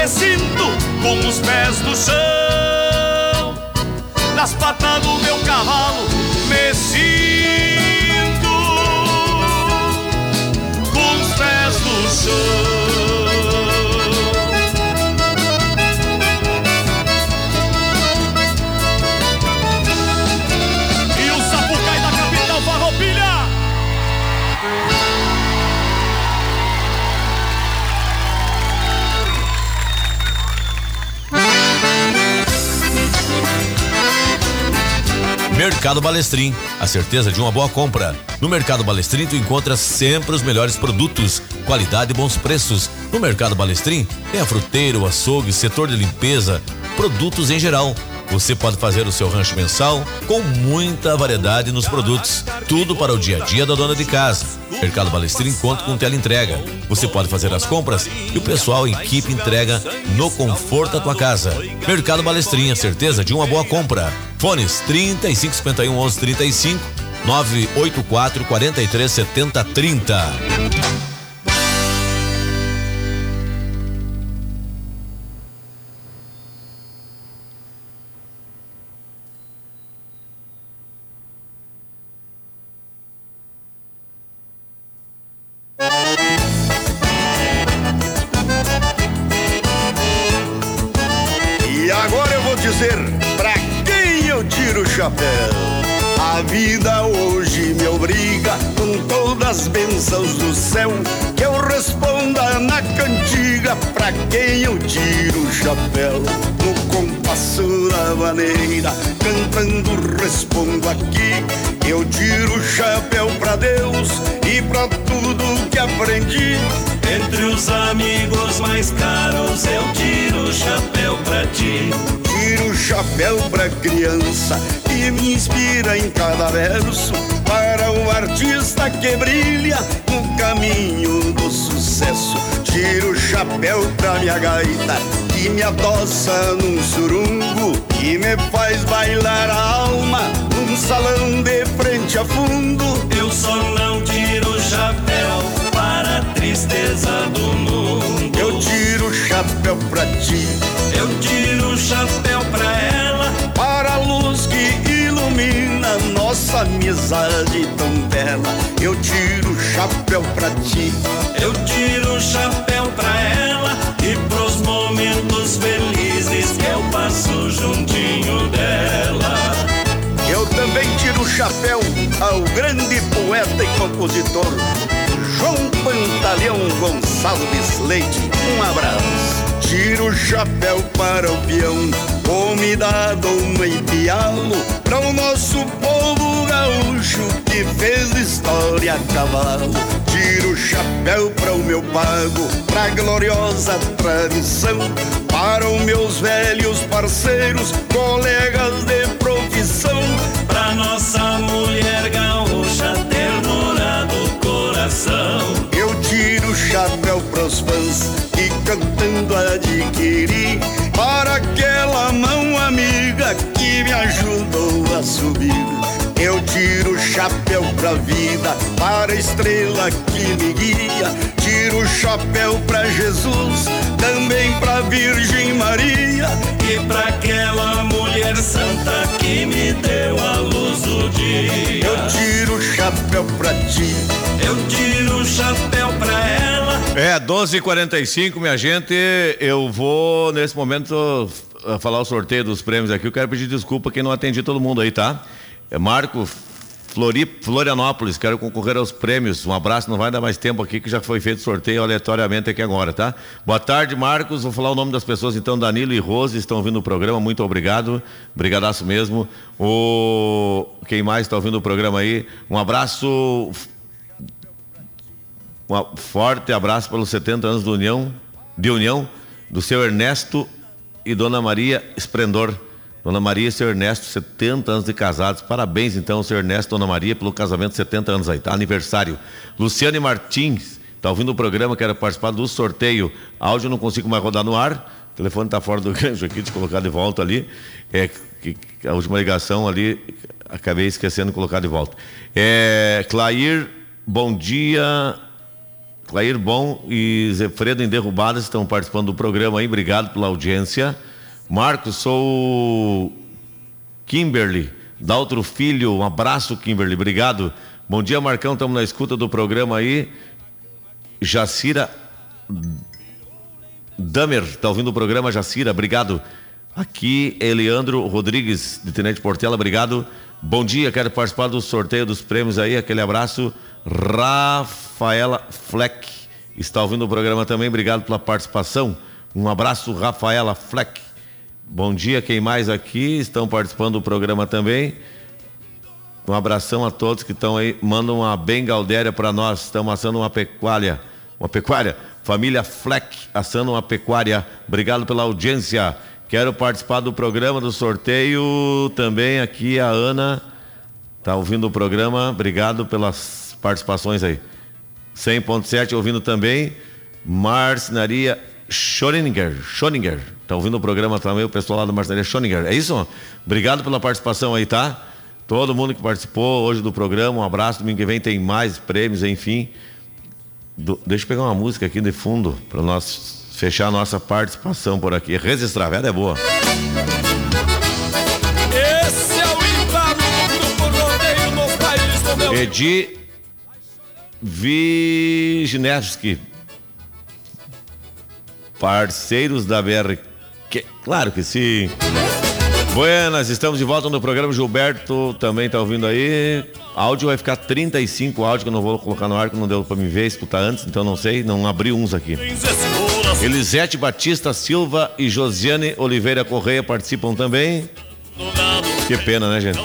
me sinto com os pés no chão. Nas patas do meu cavalo me sinto com os pés no chão. Mercado Balestrin, a certeza de uma boa compra. No Mercado Balestrin tu encontra sempre os melhores produtos, qualidade e bons preços. No Mercado Balestrin tem a fruteira, o açougue, setor de limpeza, produtos em geral. Você pode fazer o seu rancho mensal com muita variedade nos produtos. Tudo para o dia a dia da dona de casa. Mercado Balestrin conta com teleentrega. Você pode fazer as compras e o pessoal em equipe entrega no conforto da tua casa. Mercado Balestrin, certeza de uma boa compra. Fones 35 51 11 35 984 43 70 30. Chapéu. A vida hoje me obriga, com todas as bênçãos do céu, que eu responda na cantiga pra quem eu tiro o chapéu. No compasso da maneira, cantando respondo aqui. Eu tiro o chapéu pra Deus e pra tudo que aprendi. Entre os amigos mais caros eu tiro o chapéu pra ti. Tiro o chapéu pra criança que me inspira em cada verso. Para o artista que brilha no caminho do sucesso. Tiro o chapéu pra minha gaita que me adoça num surungo, que me faz bailar a alma num salão de frente a fundo. Eu só não tiro o chapéu para a tristeza do mundo. Eu tiro o chapéu pra ti, Eu tiro o chapéu pra ela, para a luz que ilumina nossa amizade tão bela. Eu tiro o chapéu pra ti, eu tiro o chapéu pra ela e pros momentos felizes que eu passo juntinho dela. eu também tiro o chapéu ao grande poeta e compositor João Pantaleão Gonçalves Leite. Um abraço. Tiro o chapéu para o peão, comida doma e pialo, para o nosso povo gaúcho que fez história a cavalo. Tiro o chapéu para o meu pago, pra gloriosa tradição, para os meus velhos parceiros, colegas de profissão. Pra nossa mulher gaúcha, coração. Eu tiro o chapéu pros fãs que cantando adquiri para aquela mão amiga que me ajudou a subir. Eu tiro o chapéu pra vida, para a estrela que me guia. Tiro o chapéu pra Jesus, também pra Virgem Maria. E pra aquela mulher santa que me deu a luz do dia. Eu tiro o chapéu pra ti, Eu tiro o chapéu pra ela. É, 12h45, minha gente. Eu vou, nesse momento, f- falar o sorteio dos prêmios aqui. Eu quero pedir desculpa que não atendi todo mundo aí, tá? É Marco Flori, Florianópolis, quero concorrer aos prêmios. Um abraço, não vai dar mais tempo aqui que já foi feito sorteio aleatoriamente aqui agora, tá? Boa tarde, Marcos. Vou falar o nome das pessoas então. Danilo e Rose estão ouvindo o programa. Muito obrigado. Brigadaço mesmo. O quem mais está ouvindo o programa aí? Um abraço um forte abraço pelos 70 anos do União, de União, do seu Ernesto e Dona Maria Esplendor. Dona Maria e seu Ernesto, 70 anos de casados. Parabéns, então, seu Ernesto e Dona Maria, pelo casamento, 70 anos aí, tá? Aniversário. Luciane Martins, tá ouvindo o programa, quero participar do sorteio. Áudio não consigo mais rodar no ar. O telefone tá fora do <laughs> gancho aqui, de colocar de volta ali. É que a última ligação ali, acabei esquecendo de colocar de volta. É, Clair, bom dia. Clair Bom e Zefredo em Derrubadas estão participando do programa aí. Obrigado pela audiência. Marcos, sou Kimberly, Daltro Filho. Um abraço, Kimberly. Obrigado. Bom dia, Marcão. Estamos na escuta do programa aí. Jacira Damer, está ouvindo o programa Jacira, obrigado. Aqui, Eliandro Rodrigues, de Tenente Portela, obrigado. Bom dia, quero participar do sorteio dos prêmios aí, aquele abraço. Rafaela Fleck, está ouvindo o programa também, obrigado pela participação. Um abraço, Rafaela Fleck. Bom dia, quem mais aqui estão participando do programa também. Um abração a todos que estão aí. Manda uma bem galdéria para nós. Estamos assando uma pecuária. Uma pecuária. Família Fleck assando uma pecuária. Obrigado pela audiência. Quero participar do programa do sorteio. Também aqui a Ana. Tá ouvindo o programa. Obrigado pelas participações aí. 100.7 ouvindo também. Marcenaria Schoninger. Schoninger. Tá ouvindo o programa também, o pessoal lá da Marcenaria Schoninger. É isso? Obrigado pela participação aí, tá? Todo mundo que participou hoje do programa, um abraço. Domingo que vem tem mais prêmios, enfim. Do- deixa eu pegar uma música aqui de fundo para nós fechar a nossa participação por aqui. Resistraveda é boa. Esse é o Itaú do rodeio no país do meu. Edi Wijnewski. Parceiros da BR. Que- claro que sim. Buenas, estamos de volta no programa. Gilberto também está ouvindo aí. Áudio vai ficar 35 áudio que eu não vou colocar no ar, que não deu para me ver, escutar antes, então não sei, não abri uns aqui. Elisete Batista Silva e Josiane Oliveira Correia participam também. Que pena, né, gente?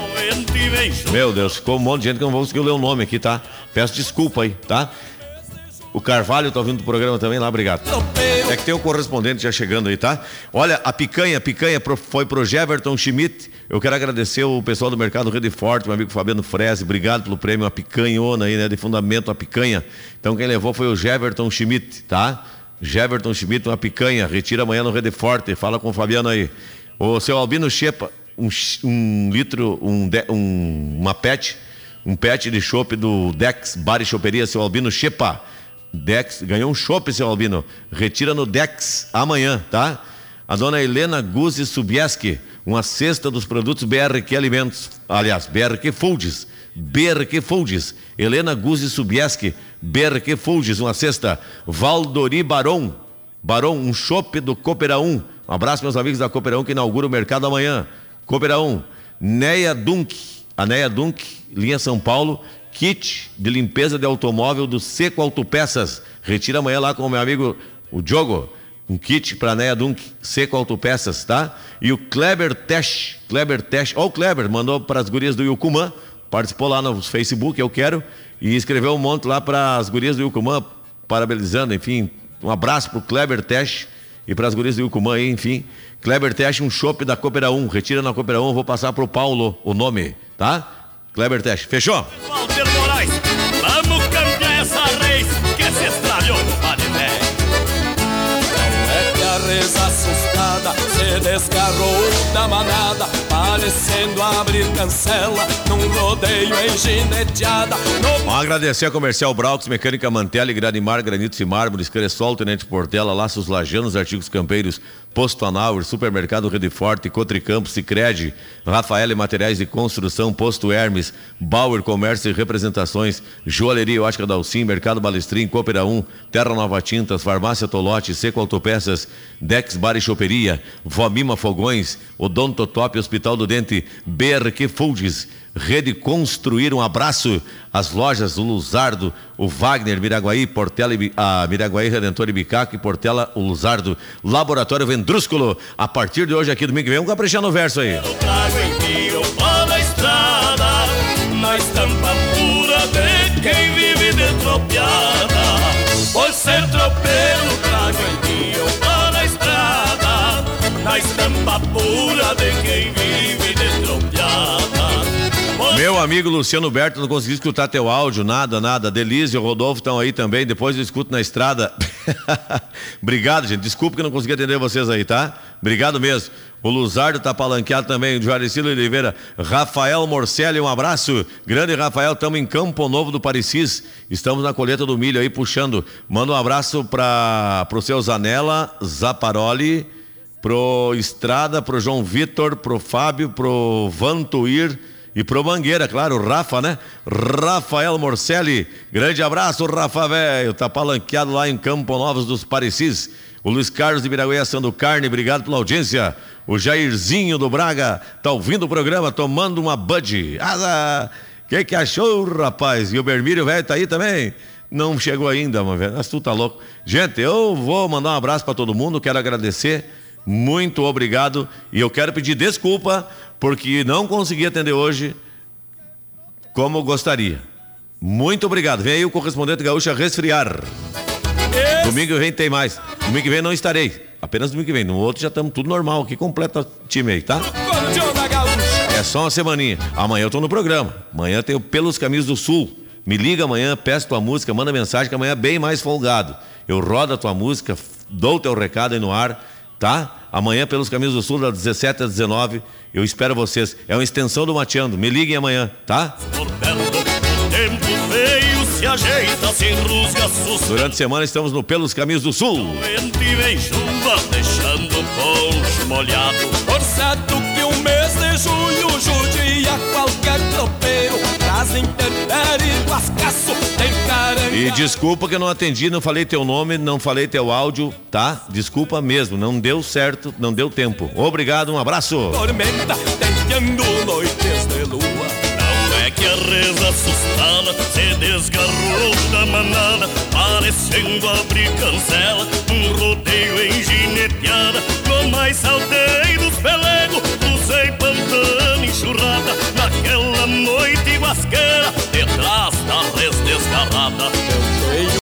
Meu Deus, ficou um monte de gente que eu não vou conseguir ler o nome aqui, tá? Peço desculpa aí, tá? O Carvalho tá ouvindo o programa também lá, obrigado. É que tem o correspondente já chegando aí, tá? Olha, a picanha, a picanha foi pro Jeverton Schmidt. Eu quero agradecer o pessoal do Mercado Rede Forte, meu amigo Fabiano Freze, obrigado pelo prêmio, a picanhona aí, né? De fundamento, a picanha. Então quem levou foi o Jeverton Schmidt, tá? Jeverton Schmidt, uma picanha, retira amanhã no Rede Forte, fala com o Fabiano aí. O seu Albino Chepa, um, um litro, um, de, um, uma pet, um pet de chopp do Dex Bar e Choperia, seu Albino Chepa. Dex, ganhou um chopp, seu Albino. Retira no Dex amanhã, tá? A dona Helena Guzzi Subieski, uma cesta dos produtos BRQ Alimentos, aliás, BRQ Foods, BRQ Foods, Helena Guzzi Subieski, BRQ Foods, uma cesta, Valdori Baron, Baron, um chopp do Coopera 1, um abraço meus amigos da Coopera 1 que inaugura o mercado amanhã, Coopera 1, Neia Dunk, a Neia Dunk, linha São Paulo, kit de limpeza de automóvel do Seco Autopeças, retira amanhã lá com o meu amigo, o Diogo, um kit para Neia Dunk, Seco Autopeças, tá? E o Kleber Tesh, Kleber Tesh, ó o Kleber, mandou para as gurias do Yucumã, participou lá no Facebook, eu quero, e escreveu um monte lá para as gurias do Yucumã, parabenizando, enfim, um abraço pro Kleber Tesh e para as gurias do Yucumã aí, enfim. Kleber Tesh, um chopp da Coopera 1, retira na Coopera 1, vou passar pro Paulo o nome, tá? Kleber Tesh, fechou? Se extraviou no Padilé. É que a reza assustada se desgarrou da manada, parecendo abrir cancela num rodeio engineteada. No agradecer a Comercial Braux, Mecânica Mantela, Granimar, Granitos e Mármores, Cressol, Tenente Portela, Laços Lajanos, Artigos Campeiros, Posto Anauer, Supermercado Rede Forte, Cotricampo, Sicredi, Rafael e Materiais de Construção, Posto Hermes, Bauer Comércio e Representações, Joalheria Ótica Dalcim, Mercado Balestrim, Coopera 1, Terra Nova Tintas, Farmácia Tolote, Seco Autopeças, Dex Bar e Choperia, Vomima Fogões, Odonto Top, Hospital do Dente, BRQ Foods, Rede Construir, um abraço às lojas do Luzardo, o Wagner, Miraguaí, Portela, a Miraguaí Redentor e Bicaco e Portela, o Luzardo, Laboratório Vendrúsculo. A partir de hoje, aqui domingo que vem, vamos caprichar no verso aí. Trago em mim o pó da estrada, na estampa pura de quem vive de ser tropeiro, na estampa pura de quem vive de tropiada. Por Meu amigo Luciano Berto, não consegui escutar teu áudio, nada, nada. Delícia e Rodolfo estão aí também. Depois eu escuto na estrada. <laughs> Obrigado, gente. Desculpa que não consegui atender vocês aí, tá? Obrigado mesmo. O Luzardo tá palanqueado também, o Juaricilo Oliveira. Rafael Morcelli, um abraço. Grande Rafael, estamos em Campo Novo do Parecis. Estamos na colheita do milho aí, puxando. Manda um abraço para o seu Zanella, Zaparoli, pro Estrada, pro João Vitor, pro Fábio, pro Vantuir e pro Mangueira, claro, o Rafa, né? Rafael Morcelli, grande abraço, Rafa velho, tá palanqueado lá em Campo Novos dos Parecis. O Luiz Carlos de Miraguê assando carne, obrigado pela audiência. O Jairzinho do Braga tá ouvindo o programa, tomando uma Bud. Ah, que que achou, rapaz? E o Bermírio velho tá aí também? Não chegou ainda. Mas tu tá louco. Gente, eu vou mandar um abraço para todo mundo, quero agradecer. Muito obrigado. E eu quero pedir desculpa porque não consegui atender hoje como gostaria. Muito obrigado. Vem aí o correspondente gaúcho a resfriar. Domingo que vem tem mais. Domingo que vem não estarei. Apenas domingo que vem. No outro já estamos tudo normal aqui. Completa o time aí, tá? Gaúcha. É só uma semaninha. Amanhã eu tô no programa. Amanhã tem o Pelos Caminhos do Sul. Me liga amanhã, peço tua música, manda mensagem que amanhã é bem mais folgado. Eu rodo a tua música, dou teu recado aí no ar, tá? Amanhã pelos Caminhos do Sul, das 17 às 19. Eu espero vocês. É uma extensão do Mateando. Me liguem amanhã, tá? Durante a semana estamos no Pelos Caminhos do Sul. Vem chuva, deixando o poncho molhado. Por certo que o mês de junho judia qualquer tem E desculpa que eu não atendi, não falei teu nome, não falei teu áudio, tá? Desculpa mesmo, não deu certo, não deu tempo. Obrigado, um abraço. Tormenta, que a reza assustada se desgarrou da manada, parecendo abrir cancela, um rodeio engineteada. No mais saltei dos pelegos, cruzei pantano enxurrada, naquela noite guasqueira, detrás da res desgarrada.